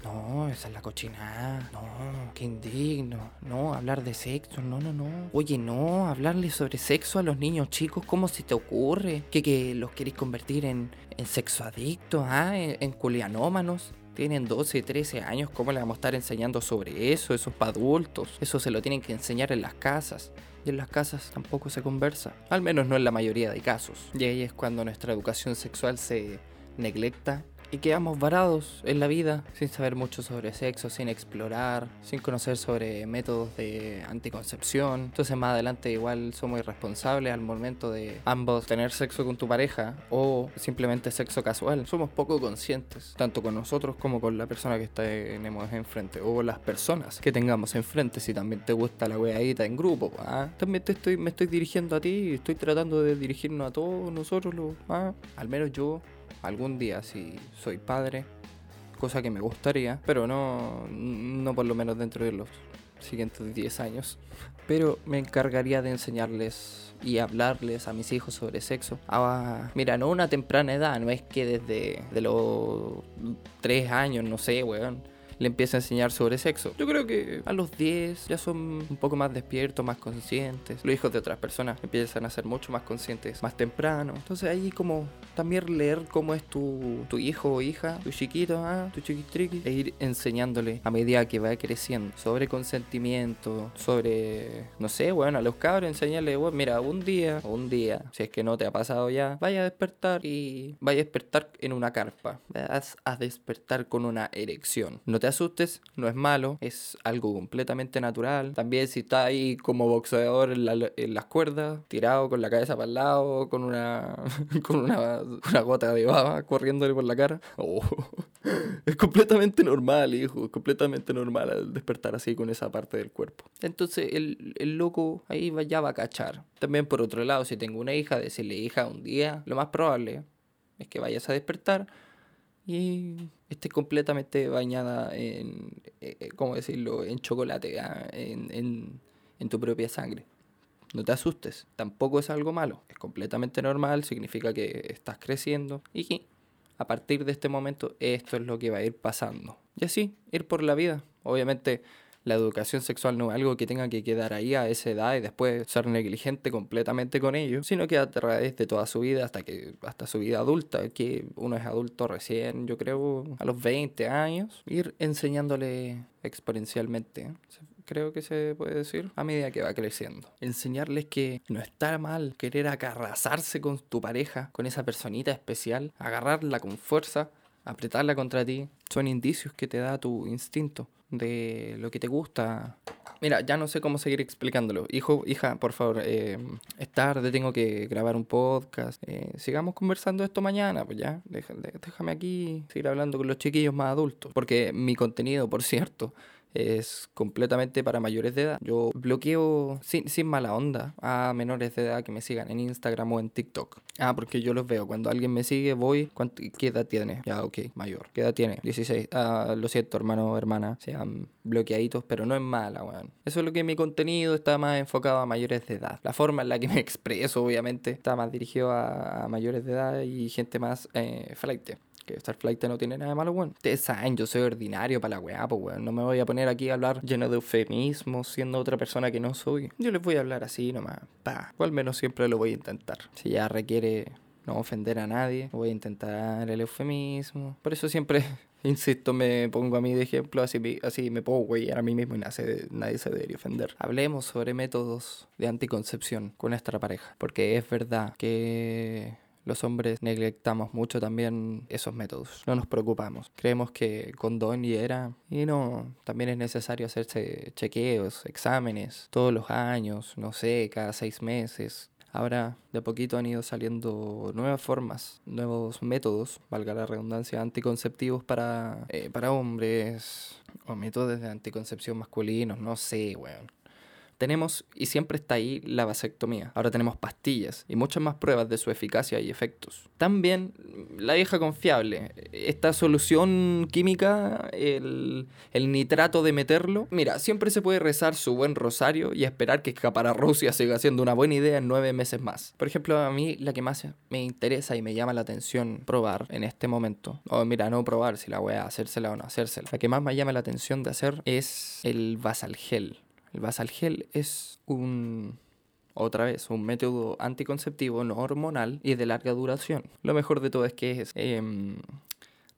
Speaker 1: No, esa es la cochinada. No, qué indigno. No, hablar de sexo. No, no, no. Oye, no, hablarle sobre sexo a los niños chicos. ¿Cómo se te ocurre? ¿Que, que los queréis convertir en, en sexo adictos? ¿Ah? ¿En, en culianómanos? Tienen 12, 13 años, ¿cómo le vamos a estar enseñando sobre eso? Eso es para adultos. Eso se lo tienen que enseñar en las casas. Y en las casas tampoco se conversa. Al menos no en la mayoría de casos. Y ahí es cuando nuestra educación sexual se neglecta y quedamos varados en la vida sin saber mucho sobre sexo, sin explorar, sin conocer sobre métodos de anticoncepción. Entonces más adelante igual somos irresponsables al momento de ambos tener sexo con tu pareja o simplemente sexo casual. Somos poco conscientes, tanto con nosotros como con la persona que tenemos enfrente o las personas que tengamos enfrente. Si también te gusta la weadita en grupo, ¿ah? también te estoy, me estoy dirigiendo a ti estoy tratando de dirigirnos a todos nosotros, los, ¿ah? al menos yo algún día si soy padre, cosa que me gustaría, pero no, no por lo menos dentro de los siguientes 10 años. Pero me encargaría de enseñarles y hablarles a mis hijos sobre sexo. Ah, mira, no una temprana edad, no es que desde de los 3 años, no sé, weón le empieza a enseñar sobre sexo. Yo creo que a los 10 ya son un poco más despiertos, más conscientes. Los hijos de otras personas empiezan a ser mucho más conscientes más temprano. Entonces ahí como también leer cómo es tu, tu hijo o hija, tu chiquito, ah, tu chiquitriqui, e ir enseñándole a medida que va creciendo sobre consentimiento, sobre, no sé, bueno, a los cabros enseñarle, bueno, mira, un día, un día, si es que no te ha pasado ya, vaya a despertar y vaya a despertar en una carpa. Vas a despertar con una erección. No te asustes, no es malo, es algo completamente natural. También si está ahí como boxeador en, la- en las cuerdas, tirado con la cabeza para el lado, con una <laughs> con una, una gota de baba corriéndole por la cara. Oh, <laughs> Es completamente normal, hijo, es completamente normal al despertar así con esa parte del cuerpo. Entonces el, el loco ahí va- ya va a cachar. También por otro lado, si tengo una hija, decirle hija un día, lo más probable es que vayas a despertar y esté completamente bañada en, eh, eh, ¿cómo decirlo?, en chocolate, ah, en, en- en tu propia sangre. No te asustes, tampoco es algo malo, es completamente normal, significa que estás creciendo y que a partir de este momento esto es lo que va a ir pasando. Y así, ir por la vida. Obviamente La educación sexual no es algo que tenga que quedar ahí a esa edad y después ser negligente completamente con ello, sino que a través de toda su vida hasta que hasta su vida adulta, que uno es adulto recién, yo creo, a los 20 años, ir enseñándole exponencialmente. Creo que se puede decir a medida que va creciendo. Enseñarles que no está mal querer acarrazarse con tu pareja, con esa personita especial, agarrarla con fuerza, apretarla contra ti. Son indicios que te da tu instinto de lo que te gusta. Mira, ya no sé cómo seguir explicándolo. Hijo, hija, por favor, eh, es tarde, tengo que grabar un podcast. Eh, sigamos conversando esto mañana, pues ya. De- déjame aquí seguir hablando con los chiquillos más adultos. Porque mi contenido, por cierto, es completamente para mayores de edad. Yo bloqueo sin, sin mala onda a menores de edad que me sigan en Instagram o en TikTok. Ah, porque yo los veo. Cuando alguien me sigue, voy. ¿cuánto- ¿Qué edad tiene? Ya, ok, mayor. ¿Qué edad tiene? 16. Ah, lo siento, hermano o hermana. Sean bloqueaditos, pero no es mala, weón. Eso es lo que mi contenido está más enfocado a mayores de edad. La forma en la que me <laughs> expreso, obviamente, está más dirigido a, a mayores de edad y gente más eh, flight. Que estar flight no tiene nada de malo, weón. Ustedes saben, yo soy ordinario para la weá, pues, weón. No me voy a poner aquí a hablar lleno de eufemismos, siendo otra persona que no soy. Yo les voy a hablar así nomás, pa. O al menos siempre lo voy a intentar. Si ya requiere no ofender a nadie, voy a intentar el eufemismo. Por eso siempre, <laughs> insisto, me pongo a mí de ejemplo, así, así me puedo güey a mí mismo y nadie, nadie se debería ofender. Hablemos sobre métodos de anticoncepción con nuestra pareja, porque es verdad que los hombres neglectamos mucho también esos métodos. No nos preocupamos. Creemos que condón y era. Y no, también es necesario hacerse chequeos, exámenes, todos los años, no sé, cada seis meses. Ahora de a poquito han ido saliendo nuevas formas, nuevos métodos, valga la redundancia, anticonceptivos para, eh, para hombres o métodos de anticoncepción masculinos, no sé, weón. Tenemos, y siempre está ahí, la vasectomía. Ahora tenemos pastillas y muchas más pruebas de su eficacia y efectos. También la vieja confiable. Esta solución química, el, el nitrato de meterlo. Mira, siempre se puede rezar su buen rosario y esperar que Rusia siga siendo una buena idea en nueve meses más. Por ejemplo, a mí la que más me interesa y me llama la atención probar en este momento. O mira, no probar si la voy a hacérsela o no hacérsela. La que más me llama la atención de hacer es el Vasalgel. El Vasalgel es un otra vez, un método anticonceptivo no hormonal y de larga duración. Lo mejor de todo es que es em,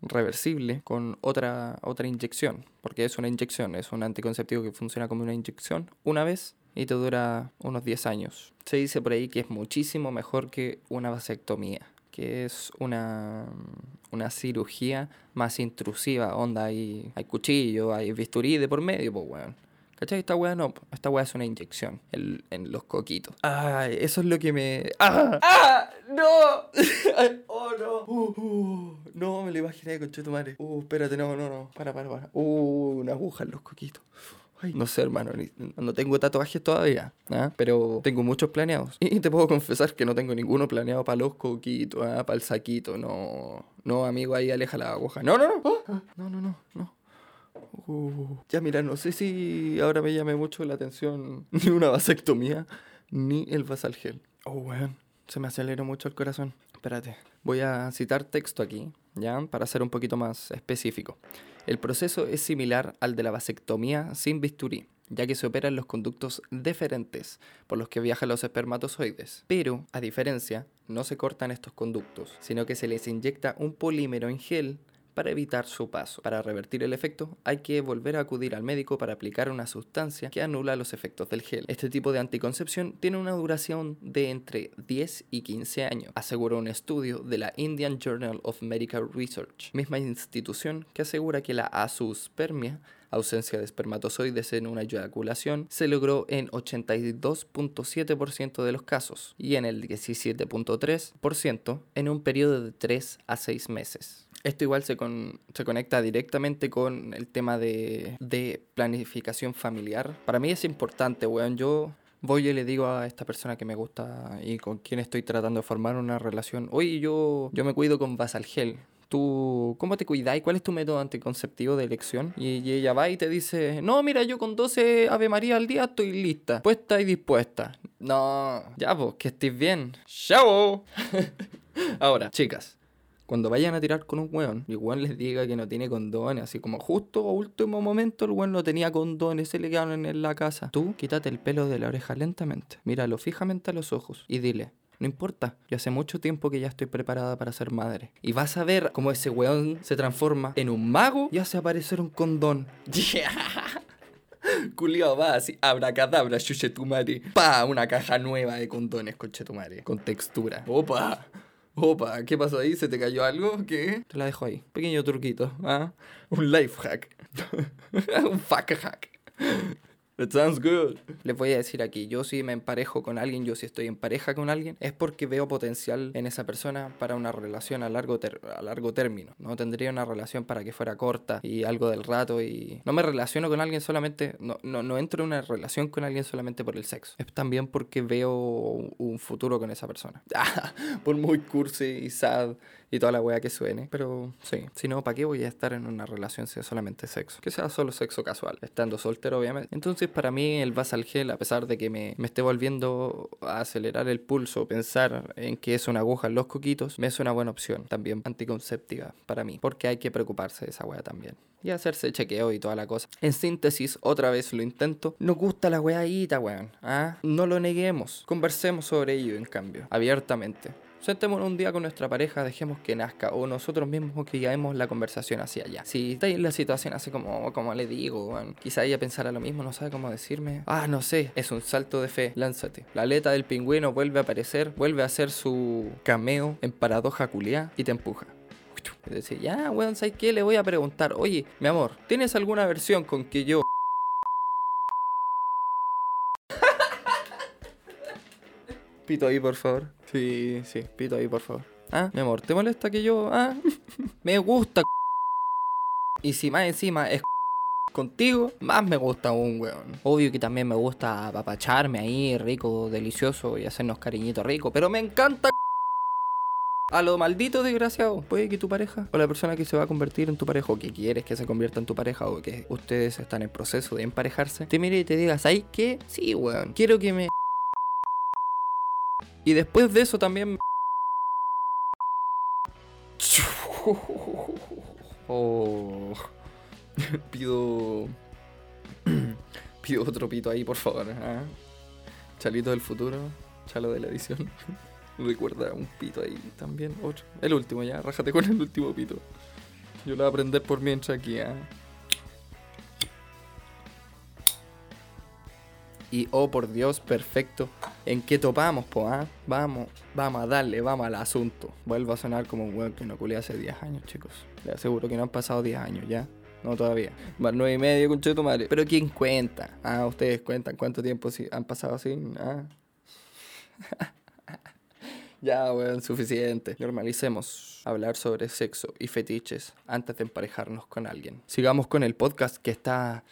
Speaker 1: reversible con otra, otra inyección, porque es una inyección, es un anticonceptivo que funciona como una inyección una vez y te dura unos 10 años. Se dice por ahí que es muchísimo mejor que una vasectomía, que es una, una cirugía más intrusiva, onda, hay, hay cuchillo, hay bisturí de por medio, pues weón. ¿Cachai? Esta weá no, esta weá es una inyección en, en los coquitos. Ay, eso es lo que me... ¡Ah! ¡Ah! ¡No! <laughs> ¡Oh, no! Uh, uh, no, me lo imaginé, conchetumare. Uh, espérate, no, no, no. Para, para, para. Uh, una aguja en los coquitos. Ay, no sé, hermano, ni- no tengo tatuajes todavía, ¿ah? pero tengo muchos planeados. Y te puedo confesar que no tengo ninguno planeado para los coquitos, ¿ah? para el saquito, no. No, amigo, ahí aleja la aguja. No, no, no. Ah, No, no, no, no. Ya mira, no sé si ahora me llame mucho la atención <laughs> ni una vasectomía ni el vasalgel. Oh, weón, se me aceleró mucho el corazón. Espérate, voy a citar texto aquí, ¿ya? Para ser un poquito más específico. El proceso es similar al de la vasectomía sin bisturí, ya que se operan los conductos deferentes por los que viajan los espermatozoides. Pero, a diferencia, no se cortan estos conductos, sino que se les inyecta un polímero en gel para evitar su paso. Para revertir el efecto, hay que volver a acudir al médico para aplicar una sustancia que anula los efectos del gel. Este tipo de anticoncepción tiene una duración de entre 10 y 15 años, aseguró un estudio de la Indian Journal of Medical Research, misma institución que asegura que la azoospermia ausencia de espermatozoides en una eyaculación se logró en 82.7% de los casos y en el 17.3% en un periodo de 3 a 6 meses. Esto igual se, con- se conecta directamente con el tema de, de planificación familiar. Para mí es importante, weón. Yo voy y le digo a esta persona que me gusta y con quien estoy tratando de formar una relación, oye, yo, yo me cuido con Vasalgel. ¿Tú cómo te cuidáis? ¿Cuál es tu método anticonceptivo de elección? Y, y ella va y te dice, no, mira, yo con 12 Ave María al día estoy lista, puesta y dispuesta. No, ya pues, que estés bien. ¡Chao! <laughs> Ahora, chicas, Cuando vayan a tirar con un weón y weón les diga que no tiene condones, así como justo a último momento el weón no tenía condones, se le quedaron en la casa. Tú quítate el pelo de la oreja lentamente, míralo fijamente a los ojos y dile, no importa, yo hace mucho tiempo que ya estoy preparada para ser madre. Y vas a ver cómo ese weón se transforma en un mago y hace aparecer un condón. <laughs> Culiao va así, abracadabra, chuchetumare. Pa, una caja nueva de condones, conchetumare. Con textura. Opa. Opa, ¿qué pasó ahí? ¿Se te cayó algo? ¿Qué? Te la dejo ahí. Pequeño truquito. ¿ah? Un life hack. <laughs> un fuck hack. It sounds good. Les voy a decir aquí, yo si me emparejo con alguien, yo si estoy en pareja con alguien, es porque veo potencial en esa persona para una relación a largo, ter- a largo término. No tendría una relación para que fuera corta y algo del rato y... No me relaciono con alguien solamente, no, no, no entro en una relación con alguien solamente por el sexo. Es también porque veo un futuro con esa persona. <laughs> Ah, por muy cursi y sad y toda la wea que suene. Pero sí, si no, ¿para qué voy a estar en una relación si es solamente sexo? Que sea solo sexo casual, estando soltero obviamente. Entonces para mí el Basal Gel, a pesar de que me, me esté volviendo a acelerar el pulso, pensar en que es una aguja en los coquitos, me es una buena opción también anticonceptiva para mí. Porque hay que preocuparse de esa wea también. Y hacerse chequeo y toda la cosa. En síntesis, otra vez lo intento. Nos gusta la weadita, weón. ¿ah? No lo neguemos. Conversemos sobre ello, en cambio, abiertamente. Sentémonos un día con nuestra pareja, dejemos que nazca, o nosotros mismos que llevemos la conversación hacia allá. Si estáis en la situación así como, como le digo, weón, quizá ella pensara lo mismo, no sabe cómo decirme. Ah, no sé, es un salto de fe, lánzate. La aleta del pingüino vuelve a aparecer, vuelve a hacer su cameo en paradoja culiá y te empuja. Y ya, weón, ¿sabes qué? Le voy a preguntar, oye, mi amor, ¿tienes alguna versión con que yo... Pito ahí, por favor. Sí, sí, pito ahí, por favor. Ah, mi amor, ¿te molesta que yo... Ah, <laughs> me gusta... Y si más encima es contigo, más me gusta un weón. Obvio que también me gusta apapacharme ahí, rico, delicioso y hacernos cariñito rico, pero me encanta a lo maldito desgraciado. Puede que tu pareja o la persona que se va a convertir en tu pareja o que quieres que se convierta en tu pareja o que ustedes están en proceso de emparejarse, te mire y te diga, ¿sabes qué? Sí, weón, quiero que me... Y después de eso también... Oh... <laughs> Pido... <clears throat> Pido otro pito ahí, por favor. ¿ah? Chalito del futuro, chalo de la edición. <laughs> Recuerda un pito ahí también. Otro. El último ya, rájate con el último pito. Yo lo voy a aprender por mientras aquí, ¿ah? Y oh por Dios, perfecto. ¿En qué topamos, po? ah? Vamos, vamos a darle, vamos al asunto. Vuelvo a sonar como un weón que no culé hace 10 años, chicos. Les aseguro que no han pasado 10 años ya. No todavía. Más 9 y medio, conche tu madre. Pero ¿quién cuenta? Ah, ustedes cuentan cuánto tiempo han pasado así. Ah. <laughs> Ya, weón, suficiente. Normalicemos hablar sobre sexo y fetiches antes de emparejarnos con alguien. Sigamos con el podcast que está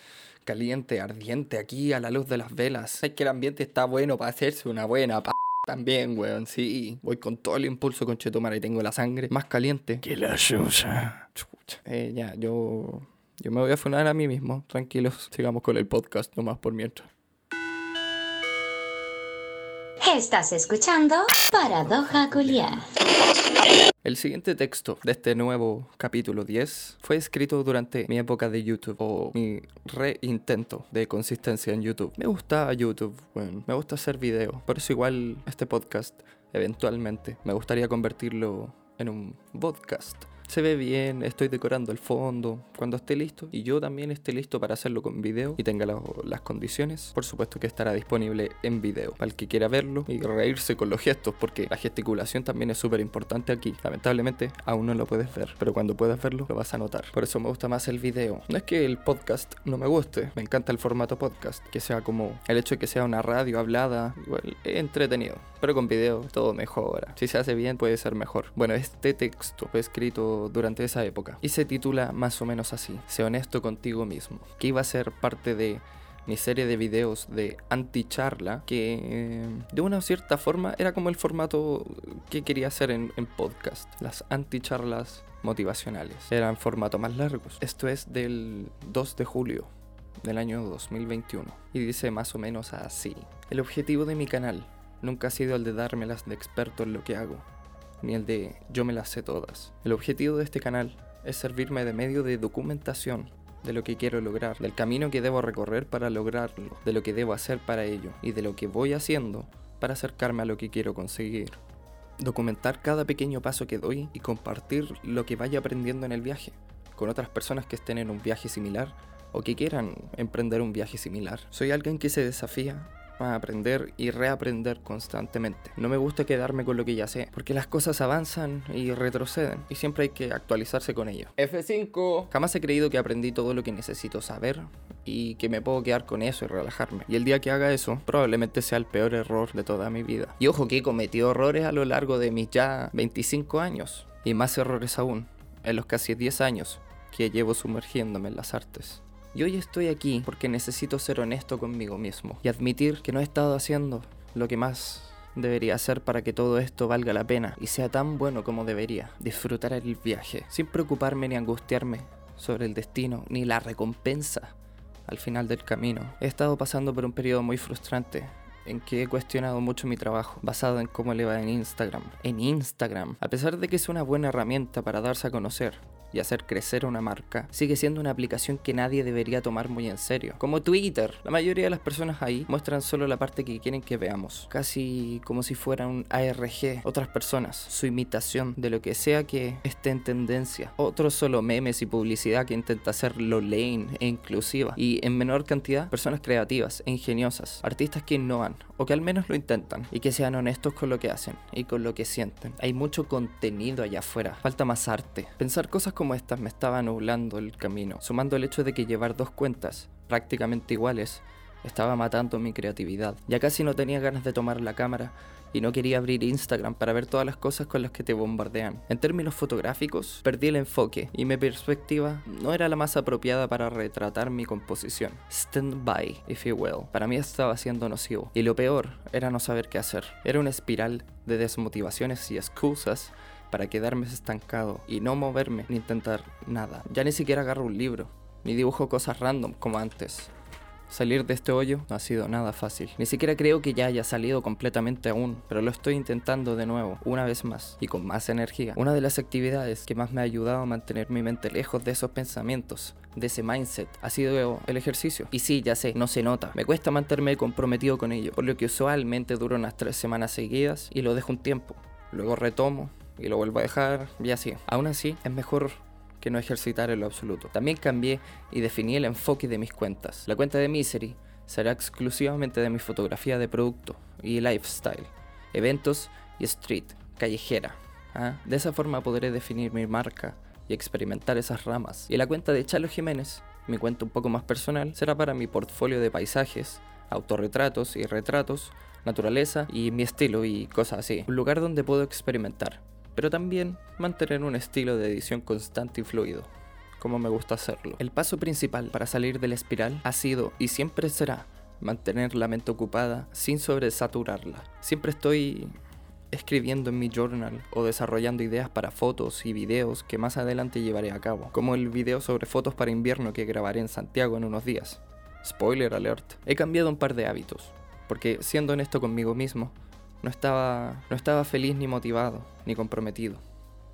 Speaker 1: caliente, ardiente aquí a la luz de las velas. Es que el ambiente está bueno para hacerse una buena p también, weón. Sí, voy con todo el impulso con Chetumara y tengo la sangre más caliente que la chucha. Eh, ya, yo. Yo me voy a funar a mí mismo. Tranquilos, sigamos con el podcast nomás por mientras.
Speaker 5: Estás escuchando Paradoja Culiar.
Speaker 1: El siguiente texto de este nuevo capítulo 10 fue escrito durante mi época de YouTube o mi reintento de consistencia en YouTube. Me gusta YouTube, bueno, me gusta hacer video. Por eso igual este podcast, eventualmente, me gustaría convertirlo en un podcast. Se ve bien, estoy decorando el fondo. Cuando esté listo y yo también esté listo para hacerlo con video y tenga la- las condiciones, por supuesto que estará disponible en video para el que quiera verlo y reírse con los gestos, porque la gesticulación también es súper importante aquí. Lamentablemente aún no lo puedes ver, pero cuando puedas verlo lo vas a notar. Por eso me gusta más el video. No es que el podcast no me guste, me encanta el formato podcast, que sea como el hecho de que sea una radio hablada, igual entretenido, pero con video todo mejora. Si se hace bien puede ser mejor. Bueno, este texto fue escrito durante esa época y se titula más o menos así, Sé honesto contigo mismo, que iba a ser parte de mi serie de videos de anticharla, que eh, de una cierta forma era como el formato que quería hacer en, en podcast, las anticharlas motivacionales. Eran formato más largos. Esto es del 2 de julio del año 2021 y dice más o menos así. El objetivo de mi canal nunca ha sido el de dármelas de experto en lo que hago ni el de yo me las sé todas. El objetivo de este canal es servirme de medio de documentación de lo que quiero lograr, del camino que debo recorrer para lograrlo, de lo que debo hacer para ello y de lo que voy haciendo para acercarme a lo que quiero conseguir. Documentar cada pequeño paso que doy y compartir lo que vaya aprendiendo en el viaje con otras personas que estén en un viaje similar o que quieran emprender un viaje similar. Soy alguien que se desafía a aprender y reaprender constantemente. No me gusta quedarme con lo que ya sé, porque las cosas avanzan y retroceden, y siempre hay que actualizarse con ello. F5. Jamás he creído que aprendí todo lo que necesito saber y que me puedo quedar con eso y relajarme. Y el día que haga eso, probablemente sea el peor error de toda mi vida. Y ojo que he cometido errores a lo largo de mis ya 25 años, y más errores aún, en los casi 10 años que llevo sumergiéndome en las artes. Y hoy estoy aquí porque necesito ser honesto conmigo mismo y admitir que no he estado haciendo lo que más debería hacer para que todo esto valga la pena y sea tan bueno como debería. Disfrutar el viaje, sin preocuparme ni angustiarme sobre el destino ni la recompensa al final del camino. He estado pasando por un periodo muy frustrante en que he cuestionado mucho mi trabajo, basado en cómo le va en Instagram. En Instagram, a pesar de que es una buena herramienta para darse a conocer, y hacer crecer una marca, sigue siendo una aplicación que nadie debería tomar muy en serio. Como Twitter, la mayoría de las personas ahí muestran solo la parte que quieren que veamos, casi como si fuera un ARG, otras personas, su imitación de lo que sea que esté en tendencia, otros solo memes y publicidad que intenta hacerlo lane e inclusiva, y en menor cantidad personas creativas e ingeniosas, artistas que innovan, o que al menos lo intentan, y que sean honestos con lo que hacen y con lo que sienten. Hay mucho contenido allá afuera, falta más arte. Pensar cosas como estas me estaba nublando el camino, sumando el hecho de que llevar dos cuentas prácticamente iguales estaba matando mi creatividad. Ya casi no tenía ganas de tomar la cámara y no quería abrir Instagram para ver todas las cosas con las que te bombardean. En términos fotográficos, perdí el enfoque y mi perspectiva no era la más apropiada para retratar mi composición. Stand by, if you will. Para mí estaba siendo nocivo. Y lo peor era no saber qué hacer. Era una espiral de desmotivaciones y excusas para quedarme estancado y no moverme ni intentar nada. Ya ni siquiera agarro un libro, ni dibujo cosas random como antes. Salir de este hoyo no ha sido nada fácil. Ni siquiera creo que ya haya salido completamente aún, pero lo estoy intentando de nuevo, una vez más, y con más energía. Una de las actividades que más me ha ayudado a mantener mi mente lejos de esos pensamientos, de ese mindset, ha sido el ejercicio. Y sí, ya sé, no se nota. Me cuesta mantenerme comprometido con ello, por lo que usualmente duro unas tres semanas seguidas y lo dejo un tiempo. Luego retomo y lo vuelvo a dejar y así. Aún así, es mejor que no ejercitar en lo absoluto. También cambié y definí el enfoque de mis cuentas. La cuenta de Misery será exclusivamente de mi fotografía de producto y lifestyle, eventos y street, callejera. ¿ah? De esa forma podré definir mi marca y experimentar esas ramas. Y la cuenta de Chalo Jiménez, mi cuenta un poco más personal, será para mi portfolio de paisajes, autorretratos y retratos, naturaleza y mi estilo y cosas así. Un lugar donde puedo experimentar, pero también mantener un estilo de edición constante y fluido, como me gusta hacerlo. El paso principal para salir de la espiral ha sido y siempre será mantener la mente ocupada sin sobresaturarla. Siempre estoy escribiendo en mi journal o desarrollando ideas para fotos y videos que más adelante llevaré a cabo, como el video sobre fotos para invierno que grabaré en Santiago en unos días. Spoiler alert. He cambiado un par de hábitos, porque siendo honesto conmigo mismo, no estaba, no estaba feliz ni motivado, ni comprometido.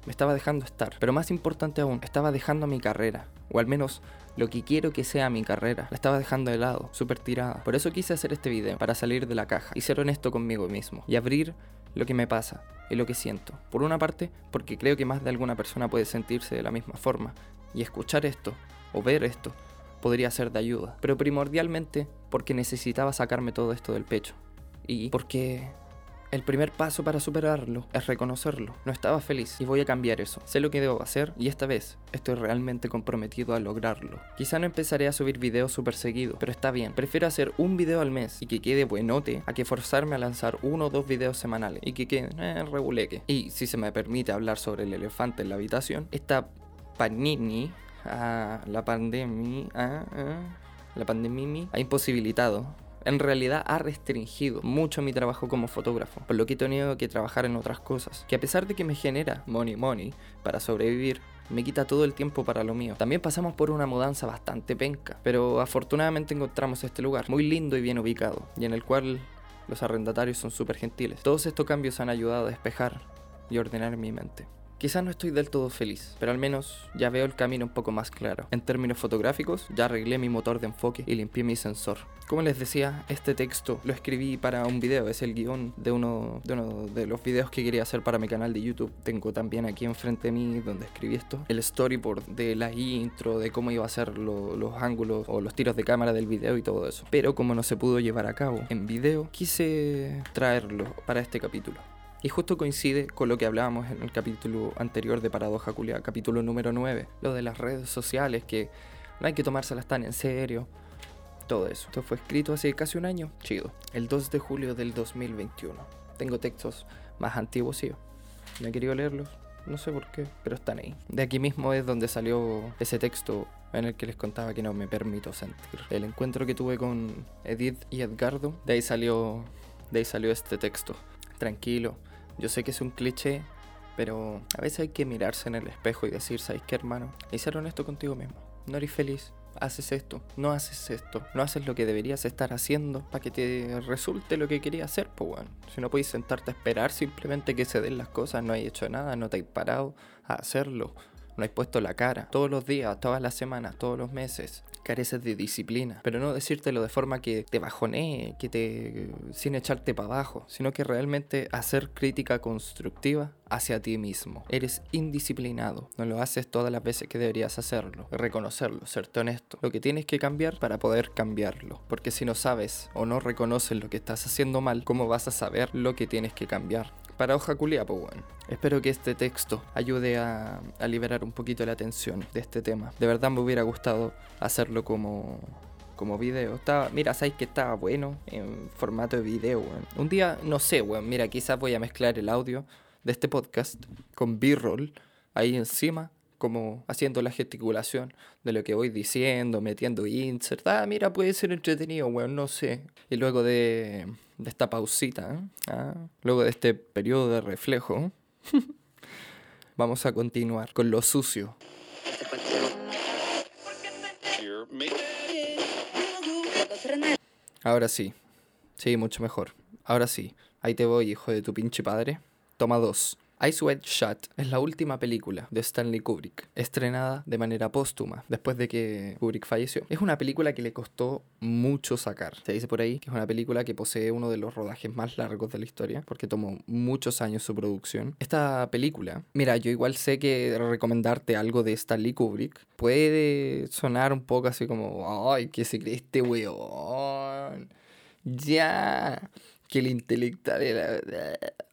Speaker 1: Me estaba dejando estar. Pero más importante aún, estaba dejando mi carrera. O al menos lo que quiero que sea mi carrera. La estaba dejando de lado, súper tirada. Por eso quise hacer este video, para salir de la caja y ser honesto conmigo mismo. Y abrir lo que me pasa y lo que siento. Por una parte, porque creo que más de alguna persona puede sentirse de la misma forma. Y escuchar esto, o ver esto, podría ser de ayuda. Pero primordialmente porque necesitaba sacarme todo esto del pecho. Y porque el primer paso para superarlo es reconocerlo. No estaba feliz y voy a cambiar eso. Sé lo que debo hacer y esta vez estoy realmente comprometido a lograrlo. Quizá no empezaré a subir videos súper seguido, pero está bien. Prefiero hacer un video al mes y que quede buenote a que forzarme a lanzar uno o dos videos semanales y que queden eh, reguleque. Y si se me permite hablar sobre el elefante en la habitación, esta panini, ah, la pandemia, ah, ah, la pandemia ha imposibilitado en realidad ha restringido mucho mi trabajo como fotógrafo, por lo que he tenido que trabajar en otras cosas, que a pesar de que me genera money money para sobrevivir, me quita todo el tiempo para lo mío. También pasamos por una mudanza bastante penca, pero afortunadamente encontramos este lugar, muy lindo y bien ubicado, y en el cual los arrendatarios son súper gentiles. Todos estos cambios han ayudado a despejar y ordenar mi mente. Quizás no estoy del todo feliz, pero al menos ya veo el camino un poco más claro. En términos fotográficos, ya arreglé mi motor de enfoque y limpié mi sensor. Como les decía, este texto lo escribí para un video, es el guion de uno, de uno de los videos que quería hacer para mi canal de YouTube. Tengo también aquí enfrente de mí donde escribí esto, el storyboard de la intro, de cómo iba a ser lo- los ángulos o los tiros de cámara del video y todo eso. Pero como no se pudo llevar a cabo en video, quise traerlo para este capítulo. Y justo coincide con lo que hablábamos en el capítulo anterior de Paradoja Culia, capítulo número 9, lo de las redes sociales, que no hay que tomárselas tan en serio, todo eso. Esto fue escrito hace casi un año, chido, el 2 de julio del 2021. Tengo textos más antiguos, sí. No he querido leerlos, no sé por qué, pero están ahí. De aquí mismo es donde salió ese texto en el que les contaba que no me permito sentir. El encuentro que tuve con Edith y Edgardo, de ahí salió, de ahí salió este texto. Tranquilo, yo sé que es un cliché, pero a veces hay que mirarse en el espejo y decir, ¿sabes qué, hermano? Y ser honesto contigo mismo. No eres feliz. Haces esto, no haces esto, no haces lo que deberías estar haciendo para que te resulte lo que querías hacer, pues bueno. Si no podéis sentarte a esperar simplemente que se den las cosas, no hay hecho nada, no te hay parado a hacerlo, no hay puesto la cara. Todos los días, todas las semanas, todos los meses, careces de disciplina. Pero no decírtelo de forma que te bajonee, que te. sin echarte para abajo, sino que realmente hacer crítica constructiva hacia ti mismo. Eres indisciplinado, no lo haces todas las veces que deberías hacerlo. Reconocerlo, serte honesto. Lo que tienes que cambiar para poder cambiarlo. Porque si no sabes o no reconoces lo que estás haciendo mal, ¿cómo vas a saber lo que tienes que cambiar? Para hoja culia, pues bueno. Espero que este texto ayude a, liberar un poquito la tensión de este tema. De verdad me hubiera gustado hacerlo como, como video. Estaba, mira, sabéis que estaba bueno en formato de video, weón. Un día, no sé, weón. Mira, quizás voy a mezclar el audio de este podcast con B-roll ahí encima, como haciendo la gesticulación de lo que voy diciendo, metiendo insert. Ah, mira, puede ser entretenido, weón, no sé. Y luego de, de esta pausita. Ah, luego de este periodo de reflejo, <laughs> vamos a continuar con lo sucio. Ahora sí. Sí, mucho mejor. Ahora sí. Ahí te voy, hijo de tu pinche padre. Toma dos. Ice White Shut es la última película de Stanley Kubrick, estrenada de manera póstuma después de que Kubrick falleció. Es una película que le costó mucho sacar. Se dice por ahí que es una película que posee uno de los rodajes más largos de la historia, porque tomó muchos años su producción. Esta película, mira, yo igual sé que recomendarte algo de Stanley Kubrick puede sonar un poco así como, ay, ¿qué se cree este weón? Ya, que el intelectual era...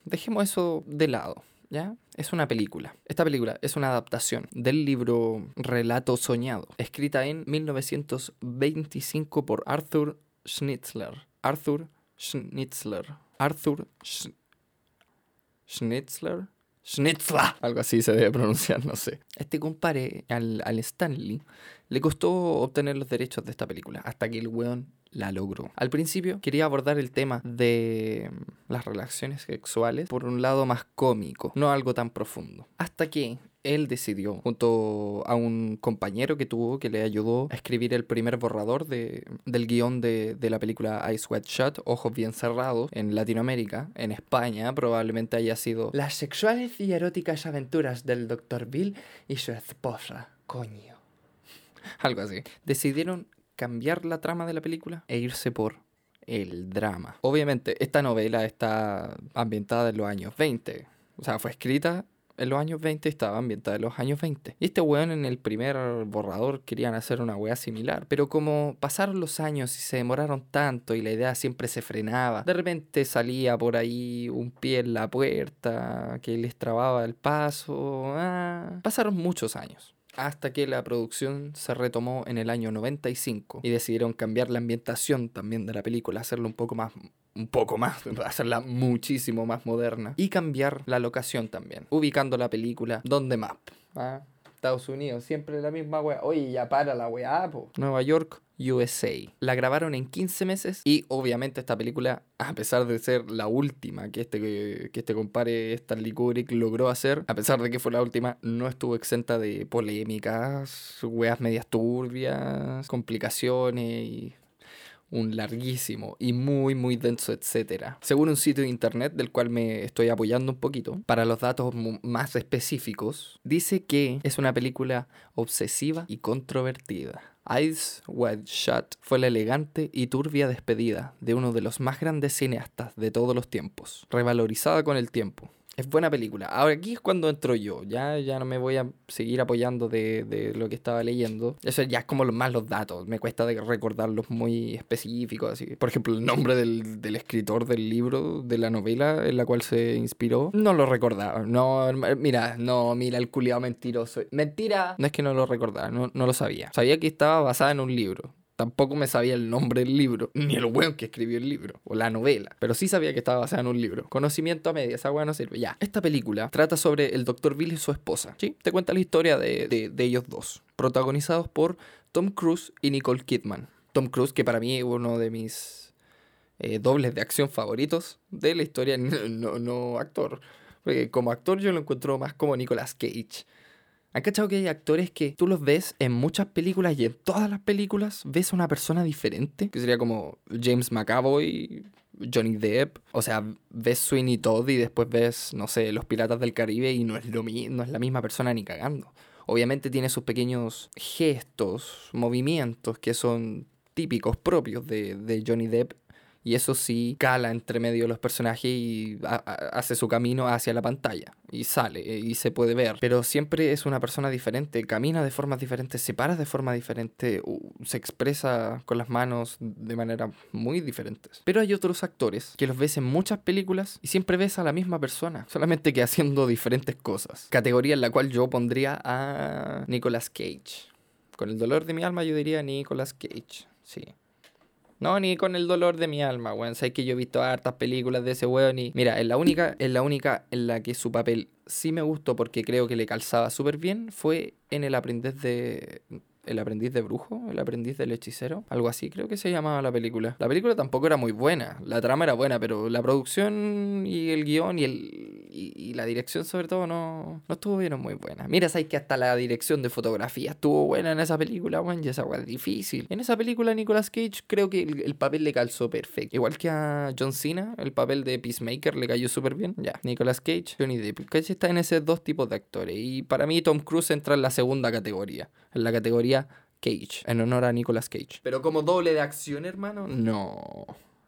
Speaker 1: Dejemos eso de lado. ¿Ya? Es una película. Esta película es una adaptación del libro Relato Soñado, escrita en 1925 por Arthur Schnitzler. Arthur Schnitzler. Arthur Sch- Schnitzler. Schnitzler. Algo así se debe pronunciar, no sé. Este compadre al, al Stanley le costó obtener los derechos de esta película hasta que el weón la logró. Al principio quería abordar el tema de mm, las relaciones sexuales por un lado más cómico, no algo tan profundo. Hasta que él decidió, junto a un compañero que tuvo que le ayudó a escribir el primer borrador de, del guion de, de la película Ice Wet Shut, Ojos Bien Cerrados, en Latinoamérica, en España, probablemente haya sido Las sexuales y eróticas aventuras del Dr. Bill y su esposa. Coño. <laughs> Algo así. Decidieron cambiar la trama de la película e irse por el drama. Obviamente, esta novela está ambientada en los años 20. O sea, fue escrita en los años 20 y estaba ambientada en los años 20. Y este weón en el primer borrador querían hacer una weá similar. Pero como pasaron los años y se demoraron tanto y la idea siempre se frenaba, de repente salía por ahí un pie en la puerta que les trababa el paso. ah, Pasaron muchos años hasta que la producción se retomó en el año 95 y decidieron cambiar la ambientación también de la película, hacerla un poco más un poco más, <laughs> hacerla muchísimo más moderna y cambiar la locación también, ubicando la película donde. ¿ah? Estados Unidos, siempre la misma weá. Oye, ya para la weá, po. Nueva York, USA. La grabaron en 15 meses y obviamente esta película, a pesar de ser la última que este, que este compadre Stanley Kubrick logró hacer, a pesar de que fue la última, no estuvo exenta de polémicas, weas medias turbias, complicaciones y un larguísimo y muy muy denso etcétera. Según un sitio de internet del cual me estoy apoyando un poquito, para los datos más específicos, dice que es una película obsesiva y controvertida. Eyes Wide Shut fue la elegante y turbia despedida de uno de los más grandes cineastas de todos los tiempos, revalorizada con el tiempo. Es buena película. Ahora aquí es cuando entro yo. Ya, ya no me voy a seguir apoyando de, de lo que estaba leyendo. Eso ya es como lo- más los datos. Me cuesta de recordarlos muy específicos. Así. Por ejemplo, el nombre del, del escritor del libro, de la novela en la cual se inspiró. No lo recordaba. No, mira, no, mira el culiado mentiroso. Mentira. No es que no lo recordaba, no, no lo sabía. Sabía que estaba basada en un libro. Tampoco me sabía el nombre del libro, <laughs> ni el weón que escribió el libro, o la novela. Pero sí sabía que estaba basada en un libro. Conocimiento a medias, esa weá no sirve. Ya, esta película trata sobre el Dr. Bill y su esposa. Sí, te cuenta la historia de, de- ellos dos, protagonizados por Tom Cruise y Nicole Kidman. Tom Cruise, que para mí es uno de mis eh, dobles de acción favoritos de la historia, <laughs> no, no actor. Porque como actor yo lo encuentro más como Nicolas Cage. ¿Han cachado que hay actores que tú los ves en muchas películas y en todas las películas ves a una persona diferente? Que sería como James McAvoy, Johnny Depp. O sea, ves Sweeney Todd y después ves, no sé, Los Piratas del Caribe y no es, lo no es la misma persona ni cagando. Obviamente tiene sus pequeños gestos, movimientos que son típicos propios de, de Johnny Depp y eso sí cala entre medio de los personajes y hace su camino hacia la pantalla. Y sale eh, y se puede ver. Pero siempre es una persona diferente. Camina de formas diferentes, se para de forma diferente, se expresa con las manos de manera muy diferentes. Pero hay otros actores que los ves en muchas películas y siempre ves a la misma persona. Solamente que haciendo diferentes cosas. Categoría en la cual yo pondría a Nicolas Cage. Con el dolor de mi alma yo diría Nicolas Cage. Sí. No, ni con el dolor de mi alma, weón. Sabes que yo he visto hartas películas de ese weón y... Mira, en la única, en la única en la que su papel sí me gustó porque creo que le calzaba súper bien fue en El aprendiz de... El aprendiz de brujo, el aprendiz del hechicero, algo así creo que se llamaba la película. La película tampoco era muy buena, la trama era buena, pero la producción y el guion y, el, y, y la dirección sobre todo no, no estuvieron muy buenas. Mira, sabes que hasta la dirección de fotografía estuvo buena en esa película, weón, y esa weá es difícil. En esa película Nicolas Cage creo que el, el papel le calzó perfecto. Igual que a John Cena, el papel de Peacemaker le cayó súper bien. Ya, Nicolas Cage, Johnny Depp. Cage está en esos dos tipos de actores. Y para mí Tom Cruise entra en la segunda categoría. En la categoría Cage, en honor a Nicolas Cage. Pero como doble de acción, hermano, no.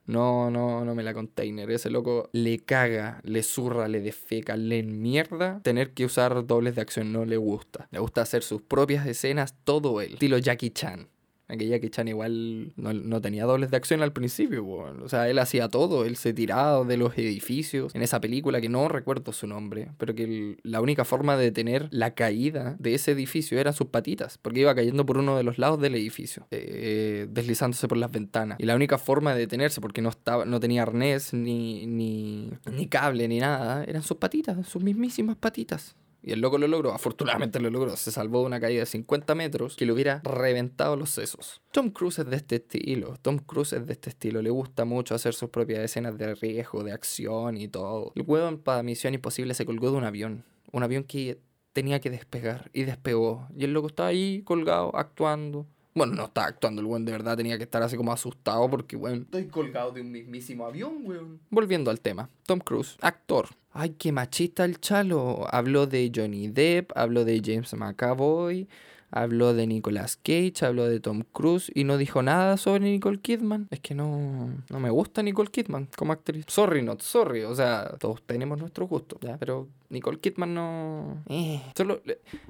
Speaker 1: No, no, no me la container. Ese loco le caga, le zurra, le defeca, le mierda. Tener que usar dobles de acción no le gusta. Le gusta hacer sus propias escenas, todo él. Estilo Jackie Chan. Aunque Jackie Chan igual no, no tenía dobles de acción al principio, weón. O sea, él hacía todo, él se tiraba de los edificios. En esa película que no recuerdo su nombre, pero que la única forma de detener la caída de ese edificio eran sus patitas, porque iba cayendo por uno de los lados del edificio, eh, deslizándose por las ventanas. Y la única forma de detenerse, porque no, estaba, no tenía arnés, ni, ni, ni cable, ni nada, eran sus patitas, sus mismísimas patitas. Y el loco lo logró, afortunadamente lo logró. Se salvó de una caída de 50 metros que le hubiera reventado los sesos. Tom Cruise es de este estilo. Tom Cruise es de este estilo. Le gusta mucho hacer sus propias escenas de riesgo, de acción y todo. El huevón para Misión Imposible se colgó de un avión. Un avión que tenía que despegar y despegó. Y el loco estaba ahí colgado, actuando. Bueno, no estaba actuando, el weón de verdad tenía que estar así como asustado porque, weón, estoy colgado de un mismísimo avión, weón. Volviendo al tema, Tom Cruise, actor. Ay, qué machista el chalo. Habló de Johnny Depp, habló de James McAvoy, habló de Nicolas Cage, habló de Tom Cruise y no dijo nada sobre Nicole Kidman. Es que no, no me gusta Nicole Kidman como actriz. Sorry, not sorry. O sea, todos tenemos nuestros gustos, ¿ya? Pero Nicole Kidman no... Eh, solo...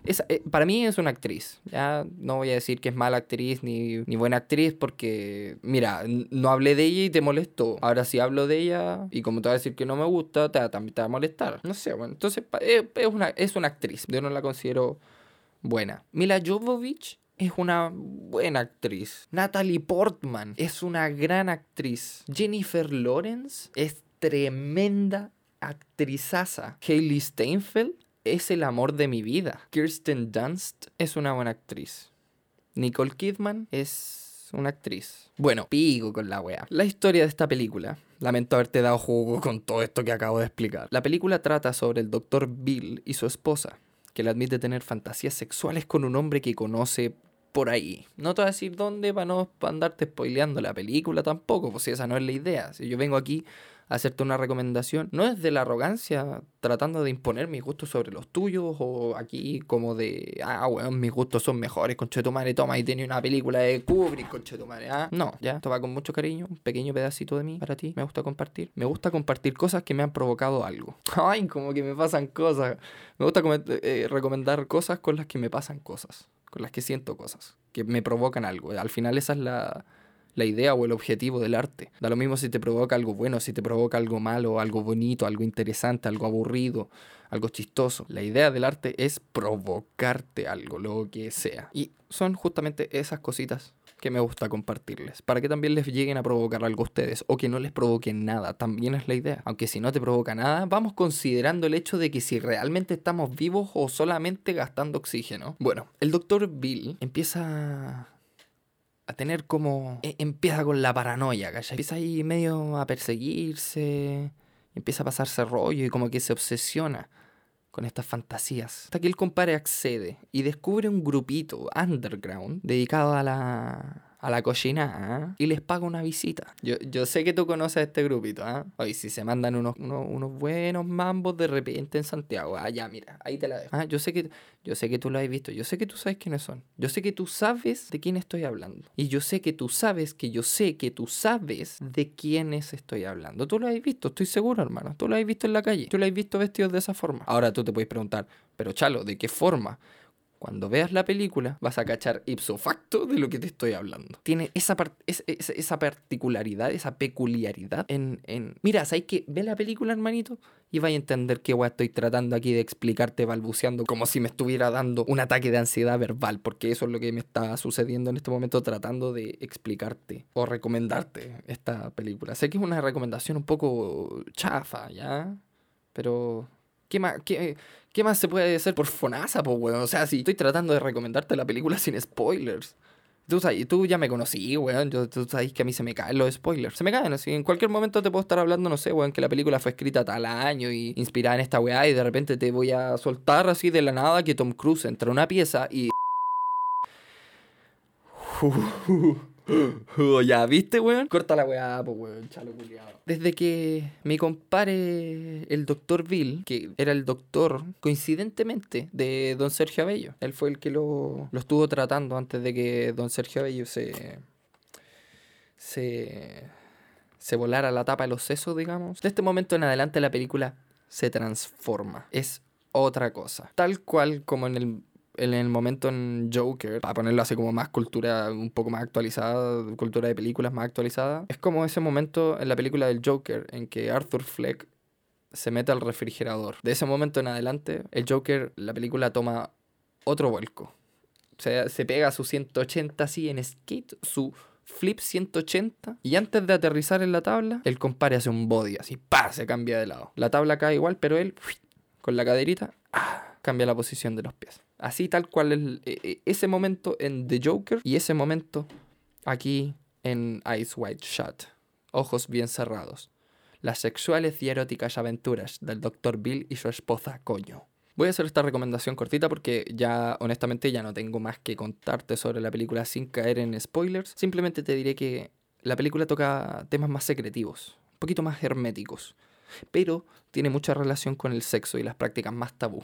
Speaker 1: esa- eh, para mí es una actriz. Ya no voy a decir que es mala actriz ni, ni buena actriz porque, mira, no hablé de ella y te molestó. Ahora si hablo de ella y como te voy a decir que no me gusta, te, también te va a molestar. No sé, bueno, entonces eh, es una, es una actriz. Yo no la considero buena. Mila Jovovich es una buena actriz. Natalie Portman es una gran actriz. Jennifer Lawrence es tremenda actrizaza. Hailey Steinfeld es el amor de mi vida. Kirsten Dunst es una buena actriz. Nicole Kidman es una actriz. Bueno, pico con la wea. La historia de esta película. Lamento haberte dado jugo con todo esto que acabo de explicar. La película trata sobre el Dr. Bill y su esposa, que le admite tener fantasías sexuales con un hombre que conoce por ahí. No te voy a decir dónde para no andarte spoileando la película tampoco, pues si esa no es la idea. Si yo vengo aquí hacerte una recomendación, no es de la arrogancia tratando de imponer mis gustos sobre los tuyos o aquí como de, ah, weón, mis gustos son mejores, conchetumare, toma y tiene una película de Kubrick, conchetumare, ah. No, ya, esto va con mucho cariño, un pequeño pedacito de mí para ti, me gusta compartir. Me gusta compartir cosas que me han provocado algo. <laughs> Ay, como que me pasan cosas. Me gusta eh, recomendar cosas con las que me pasan cosas, con las que siento cosas, que me provocan algo. Al final esa es la, la idea o el objetivo del arte. Da lo mismo si te provoca algo bueno, si te provoca algo malo, algo bonito, algo interesante, algo aburrido, algo chistoso. La idea del arte es provocarte algo, lo que sea. Y son justamente esas cositas que me gusta compartirles, para que también les lleguen a provocar algo a ustedes o que no les provoquen nada, también es la idea. Aunque si no te provoca nada, vamos considerando el hecho de que si realmente estamos vivos o solamente gastando oxígeno. Bueno, el doctor Bill empieza a tener como... e- empieza con la paranoia, ¿cachai? Empieza ahí medio a perseguirse, empieza a pasarse rollo y como que se obsesiona con estas fantasías. Hasta que el compadre accede y descubre un grupito underground dedicado a la a la cocina y les paga una visita. Yo, yo sé que tú conoces a este grupito, ¿ah? Hoy si se mandan unos, unos, unos buenos mambos de repente en Santiago. Ah, ya, mira, ahí te la dejo. Ah, yo sé que yo sé que tú lo has visto, yo sé que tú sabes quiénes son. Yo sé que tú sabes de quién estoy hablando. Y yo sé que tú sabes que yo sé que tú sabes de quiénes estoy hablando. Tú lo has visto, estoy seguro, hermano. Tú lo has visto en la calle. Tú lo has visto vestidos de esa forma. Ahora tú te puedes preguntar, pero Chalo, ¿de qué forma? Cuando veas la película, vas a cachar ipso facto de lo que te estoy hablando. Tiene esa, par- es- es- esa particularidad, esa peculiaridad en, en... Mira, ¿sabes que Ve la película, hermanito, y vais a entender qué weá estoy tratando aquí de explicarte balbuceando como si me estuviera dando un ataque de ansiedad verbal, porque eso es lo que me está sucediendo en este momento tratando de explicarte o recomendarte esta película. Sé que es una recomendación un poco chafa, ¿ya? Pero... ¿Qué más, qué, qué más se puede hacer por Fonasa, po, weón? O sea, si estoy tratando de recomendarte la película sin spoilers. Tú, sabes- tú ya me conocí, weón. Yo, tú sabes que a mí se me caen los spoilers. Se me caen, así. En cualquier momento te puedo estar hablando, no sé, weón, que la película fue escrita tal año y inspirada en esta weá. Y de repente te voy a soltar así de la nada que Tom Cruise entra a una pieza y. <laughs> <gasps> ya, ¿viste, weón? Corta la weá, pues, weón, chalo culiado. Desde que mi compare, el doctor Bill, que era el doctor, coincidentemente, de don Sergio Abello. Él fue el que lo, lo estuvo tratando antes de que don Sergio Abello se... se... se volara la tapa de los sesos, digamos. De este momento en adelante la película se transforma. Es otra cosa. Tal cual como en el en el momento en Joker, para ponerlo así como más cultura un poco más actualizada, cultura de películas más actualizada, es como ese momento en la película del Joker en que Arthur Fleck se mete al refrigerador. De ese momento en adelante, el Joker, la película toma otro vuelco. O sea, se pega su 180 así en skate, su flip 180 y antes de aterrizar en la tabla, el compare hace un body así, pa, se cambia de lado. La tabla cae igual, pero él con la caderita ah, cambia la posición de los pies. Así tal cual el- e- e- ese momento en The Joker y ese momento aquí en Eyes Wide Shut. Ojos bien cerrados. Las sexuales y eróticas aventuras del Dr. Bill y su esposa Coño. Voy a hacer esta recomendación cortita porque ya honestamente ya no tengo más que contarte sobre la película sin caer en spoilers. Simplemente te diré que la película toca temas más secretivos, un poquito más herméticos, pero tiene mucha relación con el sexo y las prácticas más tabú.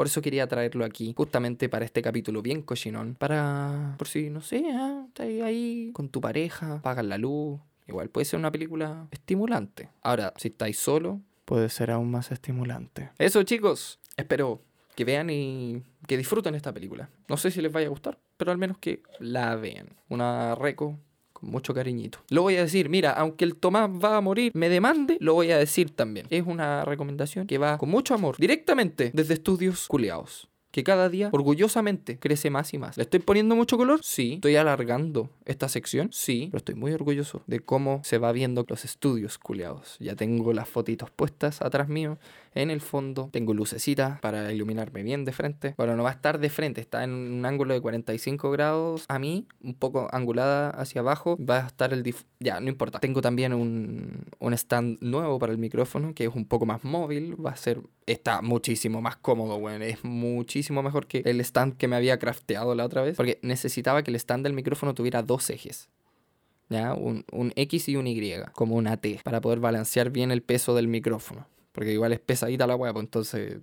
Speaker 1: Por eso quería traerlo aquí, justamente para este capítulo bien cochinón. Para, por si, no sé, ah, estás ahí con tu pareja, apagas la luz. Igual puede ser una película estimulante. Ahora, si estáis solo, puede ser aún más estimulante. Eso, chicos. Espero que vean y que disfruten esta película. No sé si les vaya a gustar, pero al menos que la vean. Una reco con mucho cariñito. Lo voy a decir, mira, aunque el Tomás va a morir, me demande, lo voy a decir también. Es una recomendación que va con mucho amor, directamente desde estudios culiados. Que cada día, orgullosamente, crece más y más. ¿Le estoy poniendo mucho color? Sí. ¿Estoy alargando esta sección? Sí. Pero estoy muy orgulloso de cómo se va viendo los estudios culiados. Ya tengo las fotitos puestas atrás mío. En el fondo tengo lucecita para iluminarme bien de frente. Bueno, no va a estar de frente, está en un ángulo de 45 grados a mí, un poco angulada hacia abajo. Va a estar el... dif- Ya, no importa. Tengo también un, un stand nuevo para el micrófono que es un poco más móvil. Va a ser... Está muchísimo más cómodo, bueno, es muchísimo muchísimo mejor que el stand que me había crafteado la otra vez. Porque necesitaba que el stand del micrófono tuviera dos ejes. ¿Ya? Un, un X y un Y, como una T, para poder balancear bien el peso del micrófono. Porque igual es pesadita la hueá, pues entonces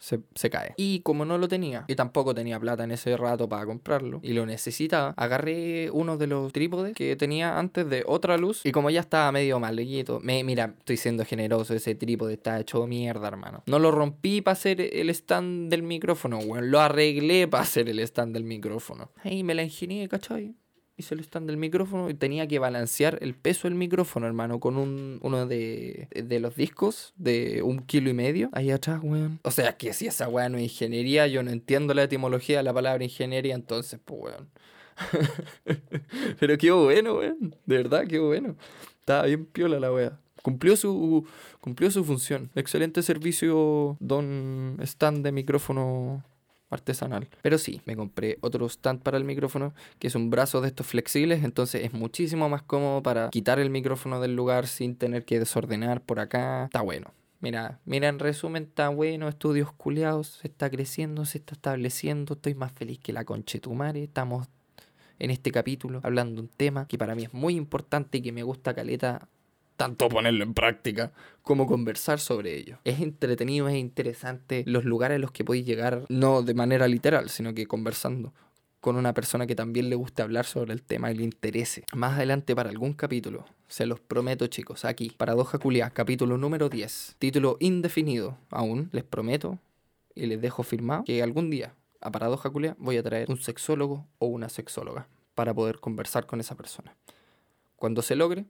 Speaker 1: se, se cae. Y como no lo tenía, y tampoco tenía plata en ese rato para comprarlo, y lo necesitaba, agarré uno de los trípodes que tenía antes de otra luz, y como ya estaba medio maleguito, me, mira, estoy siendo generoso, ese trípode está hecho mierda, hermano. No lo rompí para hacer el stand del micrófono, weón, lo arreglé para hacer el stand del micrófono. Ahí me la ingenié, ¿cachai? Hice el stand del micrófono y tenía que balancear el peso del micrófono, hermano, con un, uno de, de los discos de un kilo y medio ahí atrás, weón. O sea, que si esa weá no es ingeniería, yo no entiendo la etimología de la palabra ingeniería, entonces, pues, weón. <laughs> Pero qué bueno, weón. De verdad, qué bueno. Estaba bien piola la weá. Cumplió su, cumplió su función. Excelente servicio, don stand de micrófono artesanal. Pero sí, me compré otro stand para el micrófono, que es un brazo de estos flexibles, entonces es muchísimo más cómodo para quitar el micrófono del lugar sin tener que desordenar por acá. Está bueno. Mira, mira, en resumen, está bueno, estudios culiados, se está creciendo, se está estableciendo, estoy más feliz que la conchetumare, estamos en este capítulo hablando de un tema que para mí es muy importante y que me gusta caleta tanto ponerlo en práctica como conversar sobre ello. Es entretenido, es interesante los lugares a los que podéis llegar, no de manera literal, sino que conversando con una persona que también le guste hablar sobre el tema y le interese. Más adelante para algún capítulo, se los prometo chicos, aquí, Paradoja Culia, capítulo número 10, título indefinido aún, les prometo y les dejo firmado que algún día a Paradoja Culia voy a traer un sexólogo o una sexóloga para poder conversar con esa persona. Cuando se logre,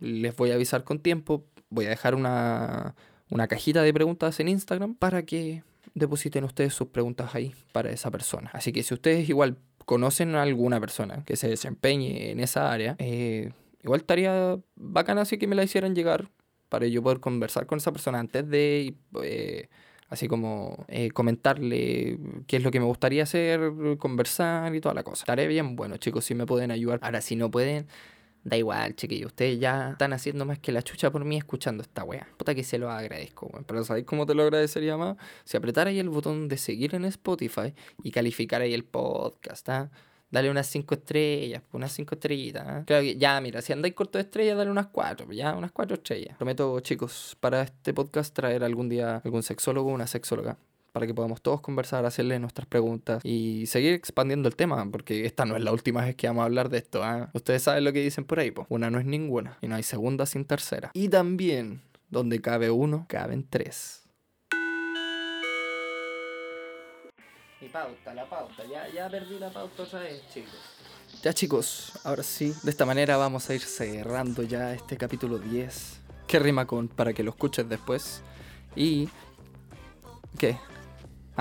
Speaker 1: les voy a avisar con tiempo. Voy a dejar una, una cajita de preguntas en Instagram para que depositen ustedes sus preguntas ahí para esa persona. Así que si ustedes igual conocen a alguna persona que se desempeñe en esa área, eh, igual estaría bacana así que me la hicieran llegar para yo poder conversar con esa persona antes de, eh, así como eh, comentarle qué es lo que me gustaría hacer, conversar y toda la cosa. Estaré bien, bueno chicos, si me pueden ayudar. Ahora, si no pueden, Da igual, chiquillos. Ustedes ya están haciendo más que la chucha por mí escuchando esta wea. Puta que se lo agradezco, weón. Pero ¿sabéis cómo te lo agradecería más? Si apretara ahí el botón de seguir en Spotify y calificar ahí el podcast, ¿ah? Dale unas 5 estrellas, pues, unas 5 estrellitas. ¿ah? Creo que ya, mira, si andáis corto de estrellas, dale unas 4, ya, unas 4 estrellas. Prometo, chicos, para este podcast traer algún día algún sexólogo o una sexóloga para que podamos todos conversar, hacerle nuestras preguntas y seguir expandiendo el tema, porque esta no es la última vez que vamos a hablar de esto. ¿ah? Ustedes saben lo que dicen por ahí, pues. Una no es ninguna y no hay segunda sin tercera. Y también, donde cabe uno, caben tres. Mi pauta, la pauta, ya, ya perdí la pauta otra vez, chicos. Ya chicos, ahora sí, de esta manera vamos a ir cerrando ya este capítulo 10. Que rima con para que lo escuches después. Y... ¿Qué?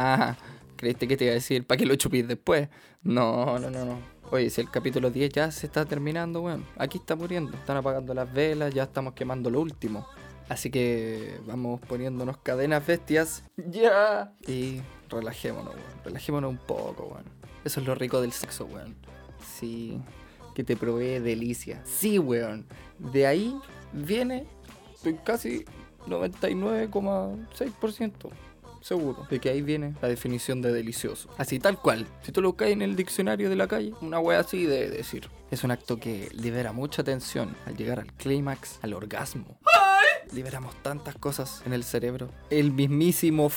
Speaker 1: Ah, ¿creíste que te iba a decir para que lo chupís después? No, no, no, no. Oye, si el capítulo 10 ya se está terminando, weón. aquí está muriendo. Están apagando las velas, ya estamos quemando lo último. Así que vamos poniéndonos cadenas bestias. Ya. Y relajémonos, weón. Relajémonos un poco, weón. Eso es lo rico del sexo, weón. Sí. Que te provee delicia. Sí, weón. De ahí viene. Estoy casi 99,6% seguro de que ahí viene la definición de delicioso. Así tal cual. Si tú lo caes en el diccionario de la calle, una wea así de decir. Es un acto que libera mucha tensión al llegar al clímax, al orgasmo. Liberamos tantas cosas en el cerebro. El mismísimo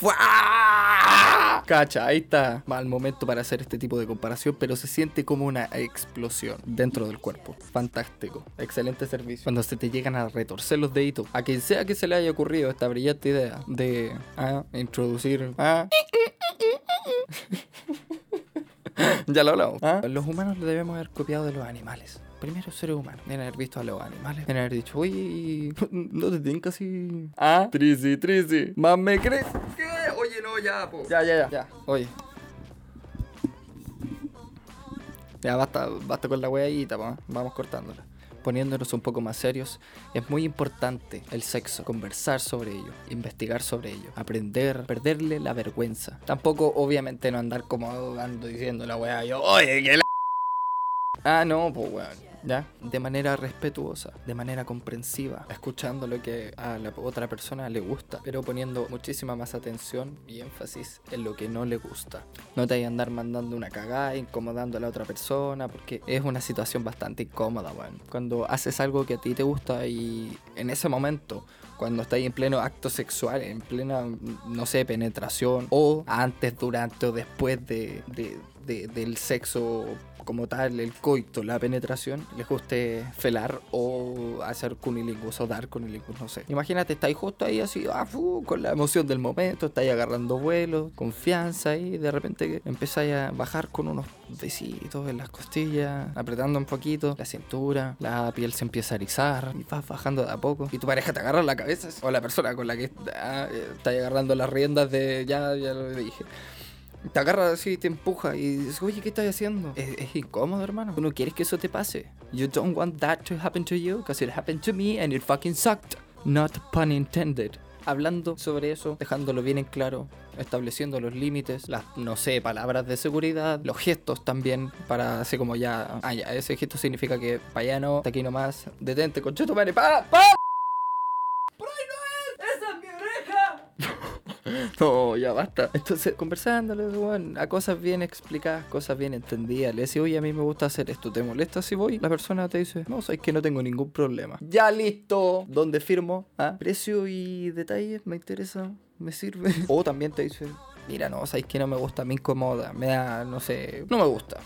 Speaker 1: Cacha, ahí está mal momento para hacer este tipo de comparación, pero se siente como una explosión dentro del cuerpo. Fantástico, excelente servicio. Cuando se te llegan a retorcer los deditos, a quien sea que se le haya ocurrido esta brillante idea de ah, introducir. Ah, <laughs> ya lo hablamos. ¿ah? Los humanos lo debemos haber copiado de los animales. Primero seres humanos. Deben haber visto a los animales. Deben haber dicho, oye, <laughs> no te tienen casi. Ah, Trisi, Trisi. Más me crees. ¿Qué? Oye, no, ya, po. Ya, ya, ya. Ya, oye. Ya, basta, basta con la weadita, po. Vamos cortándola. Poniéndonos un poco más serios, es muy importante el sexo, conversar sobre ello, investigar sobre ello, aprender, perderle la vergüenza. Tampoco, obviamente, no andar como ando diciendo la wea yo, oye, que la Ah, no, pues weón. ¿Ya? De manera respetuosa, de manera comprensiva, escuchando lo que a la otra persona le gusta, pero poniendo muchísima más atención y énfasis en lo que no le gusta. No te a andar mandando una cagada, incomodando a la otra persona, porque es una situación bastante incómoda, weón. Cuando haces algo que a ti te gusta y en ese momento cuando estáis en pleno acto sexual, en plena, no sé, penetración, o antes, durante o después de, de- de- del sexo como tal, el coito, la penetración, les guste felar o hacer cunilingus o dar cunilingus, no sé. Imagínate, estáis justo ahí así, ah, fu, con la emoción del momento, estáis agarrando vuelo, confianza y de repente empezáis a bajar con unos besitos en las costillas, apretando un poquito la cintura, la piel se empieza a erizar y vas bajando de a poco. Y tu pareja te agarra la cabeza o la persona con la que eh, está agarrando las riendas de ya, ya lo dije. Te agarra así, te empuja y dices, oye, ¿qué estás haciendo? Es, incómodo, hermano. Tú no quieres que eso te pase. You don't want that to happen to you, because it happened to me and it fucking sucked. Not pun intended. Hablando sobre eso, dejándolo bien en claro, estableciendo los límites, las, no sé, palabras de seguridad, los gestos también, para así como ya, ah, ya, ese gesto significa que para allá no, hasta aquí nomás, detente, concheto, madre, pa, pa.
Speaker 4: ¡Esa es mi oreja! <laughs>
Speaker 1: No, ya basta. Entonces, conversándole, weón, a cosas bien explicadas, cosas bien entendidas. Le decía, oye, a mí me gusta hacer esto, ¿te molesta si voy? La persona te dice, no, sabes que no tengo ningún problema. Ya listo. ¿Dónde firmo? ¿Ah? Precio y detalles, me interesa, me sirve. <laughs> O también te dice, mira, no, sabes que no me gusta, me incomoda, me da, no sé, no me gusta.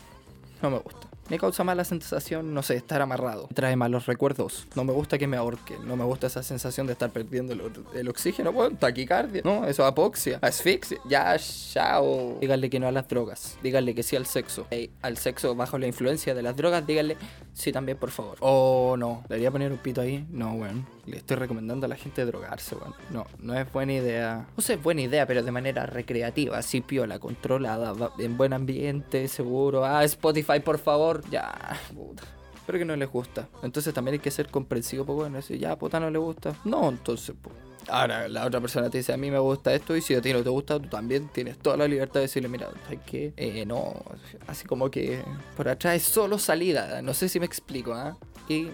Speaker 1: No me gusta. Me causa mala sensación, no sé, estar amarrado. Trae malos recuerdos. No me gusta que me ahorquen. No me gusta esa sensación de estar perdiendo el, oxígeno. Bueno, taquicardia. No, eso es apoxia. Asfixia. Ya, chao. Díganle que no a las drogas. Díganle que sí al sexo. Ey, al sexo bajo la influencia de las drogas, díganle sí también, por favor. O no. ¿Le haría poner un pito ahí? No, weón. Le estoy recomendando a la gente drogarse, weón. No, no es buena idea. O sea, es buena idea, pero de manera recreativa. Así piola, controlada, en buen ambiente, seguro. Ah, Spotify, por favor. Ya, puta. Pero que no les gusta. Entonces también hay que ser comprensivo, pues bueno, decir, ya, puta, no le gusta. No, entonces, pues. Ahora, la otra persona te dice, a mí me gusta esto, y si a ti no te gusta, tú también tienes toda la libertad de decirle, mira, ¿sabes qué? Eh, no, así como que por atrás es solo salida. No sé si me explico, ¿ah? Y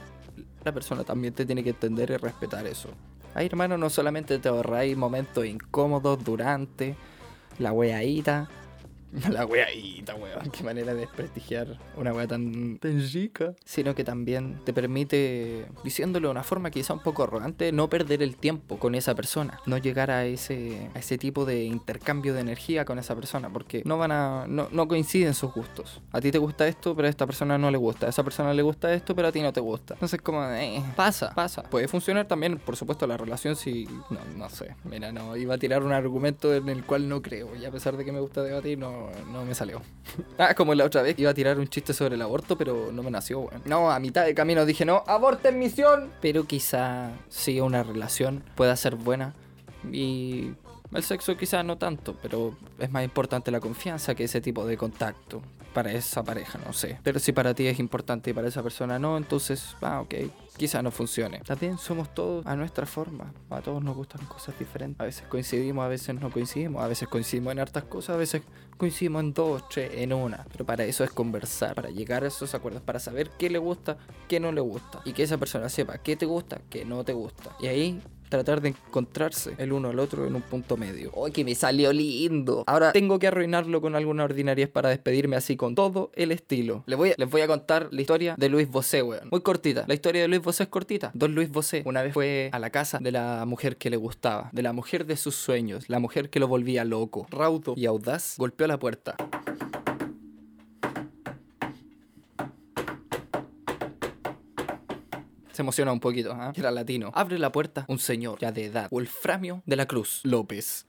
Speaker 1: la persona también te tiene que entender y respetar eso. Ahí, hermano, no solamente te ahorráis momentos incómodos durante la weadita. <laughs> La weadita, weón. Qué manera de desprestigiar una wea tan, tan chica. Sino que también te permite, diciéndolo de una forma quizá un poco arrogante, no perder el tiempo con esa persona. No llegar a ese, a ese tipo de intercambio de energía con esa persona. Porque no van a. No, no coinciden sus gustos. A ti te gusta esto, pero a esta persona no le gusta. A esa persona le gusta esto, pero a ti no te gusta. Entonces, como, eh, pasa, pasa. Puede funcionar también, por supuesto, la relación si. No, no sé. Mira, no. Iba a tirar un argumento en el cual no creo. Y a pesar de que me gusta debatir, no, no me salió. <laughs> ah, como la otra vez. Iba a tirar un chiste sobre el aborto, pero no me nació, weón. No, a mitad de camino dije, no, aborto en misión. Pero quizá sí una relación pueda ser buena. Y el sexo quizá no tanto, pero es más importante la confianza que ese tipo de contacto para esa pareja, no sé. Pero si para ti es importante y para esa persona no, entonces, ah, ok, quizá no funcione. También somos todos a nuestra forma, a todos nos gustan cosas diferentes. A veces coincidimos, a veces no coincidimos, a veces coincidimos en hartas cosas, a veces coincidimos en dos, tres, en una. Pero para eso es conversar, para llegar a esos acuerdos, para saber qué le gusta, qué no le gusta. Y que esa persona sepa qué te gusta, qué no te gusta. Y ahí tratar de encontrarse el uno al otro en un punto medio. ¡Ay, que me salió lindo! Ahora tengo que arruinarlo con alguna ordinariez para despedirme así con todo el estilo. Les voy a, les voy a contar la historia de Luis Bosé, weón. Muy cortita. La historia de Luis Bosé es cortita. Don Luis Bosé una vez fue a la casa de la mujer que le gustaba, de la mujer de sus sueños, la mujer que lo volvía loco. Raudo y audaz golpeó la puerta. Se emociona un poquito, ¿ah? Era latino. Abre la puerta un señor ya de edad, Wolframio de la Cruz López.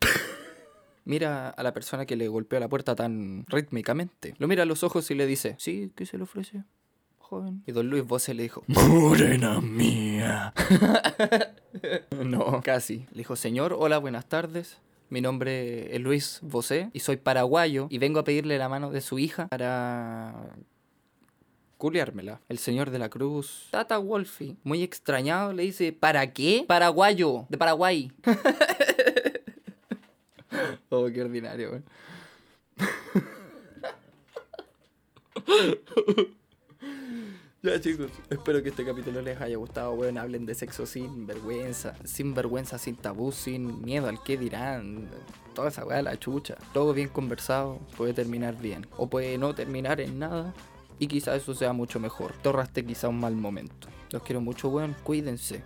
Speaker 1: <laughs> Mira a la persona que le golpeó la puerta tan rítmicamente. Lo mira a los ojos y le dice, ¿sí? ¿Qué se le ofrece? Joven. Y don Luis Bosé le dijo, Morena mía. <laughs> no, casi. Le dijo, señor, hola, buenas tardes. Mi nombre es Luis Bosé y soy paraguayo y vengo a pedirle la mano de su hija para culiármela. El señor de la cruz, Tata Wolfie, muy extrañado, le dice, ¿para qué? Paraguayo, de Paraguay. <laughs> oh, qué ordinario, weón. <laughs> Ya chicos, espero que este capítulo les haya gustado, weón. Hablen de sexo sin vergüenza, sin vergüenza, sin tabú, sin miedo al que dirán. Toda esa weá, la chucha. Todo bien conversado, puede terminar bien. O puede no terminar en nada. Y quizá eso sea mucho mejor. Te ahorraste quizá un mal momento. Los quiero mucho, weón. Cuídense.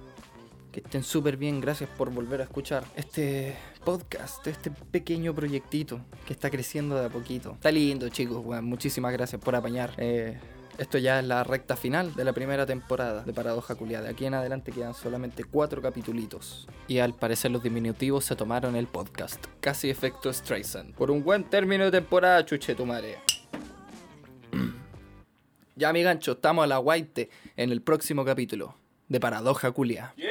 Speaker 1: Que estén súper bien. Gracias por volver a escuchar este podcast, este pequeño proyectito que está creciendo de a poquito. Está lindo, chicos, weón. Muchísimas gracias por apañar. Eh, esto ya es la recta final de la primera temporada de Paradoja Culia. De aquí en adelante quedan solamente cuatro capitulitos. Y al parecer los diminutivos se tomaron el podcast. Casi efecto Streisand. Por un buen término de temporada, chuche tu madre. Ya, mi gancho, estamos a la guaite en el próximo capítulo de Paradoja Culia.
Speaker 2: Yeah.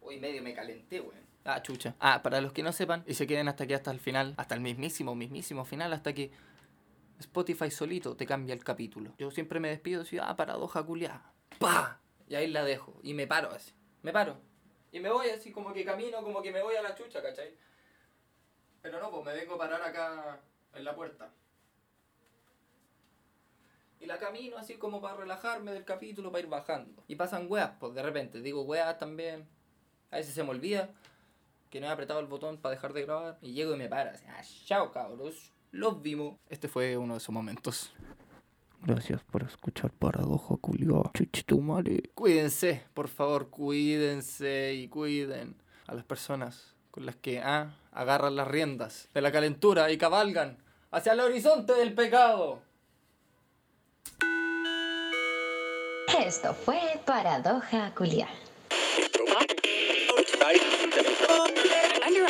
Speaker 1: Uy, medio me calenté, weón. Ah, chucha. Ah, para los que no sepan y se queden hasta aquí, hasta el final, hasta el mismísimo, mismísimo final, hasta que Spotify solito te cambia el capítulo. Yo siempre me despido y ah, paradoja culiada. ¡Pah! Y ahí la dejo. Y me paro así. Me paro. Y me voy así como que camino, como que me voy a la chucha, ¿cachai? Pero no, pues me vengo a parar acá en la puerta. Y la camino así como para relajarme del capítulo, para ir bajando. Y pasan weas, pues de repente. Digo weas también. A veces se me olvida que no he apretado el botón para dejar de grabar. Y llego y me paro así. Ah, chao cabros. Los vimos. Este fue uno de esos momentos. Gracias por escuchar Paradoja Culio. Chuchitumare. Cuídense, por favor, cuídense y cuiden a las personas con las que ah, agarran las riendas de la calentura y cabalgan hacia el horizonte del pecado.
Speaker 5: Esto fue Paradoja.
Speaker 6: Under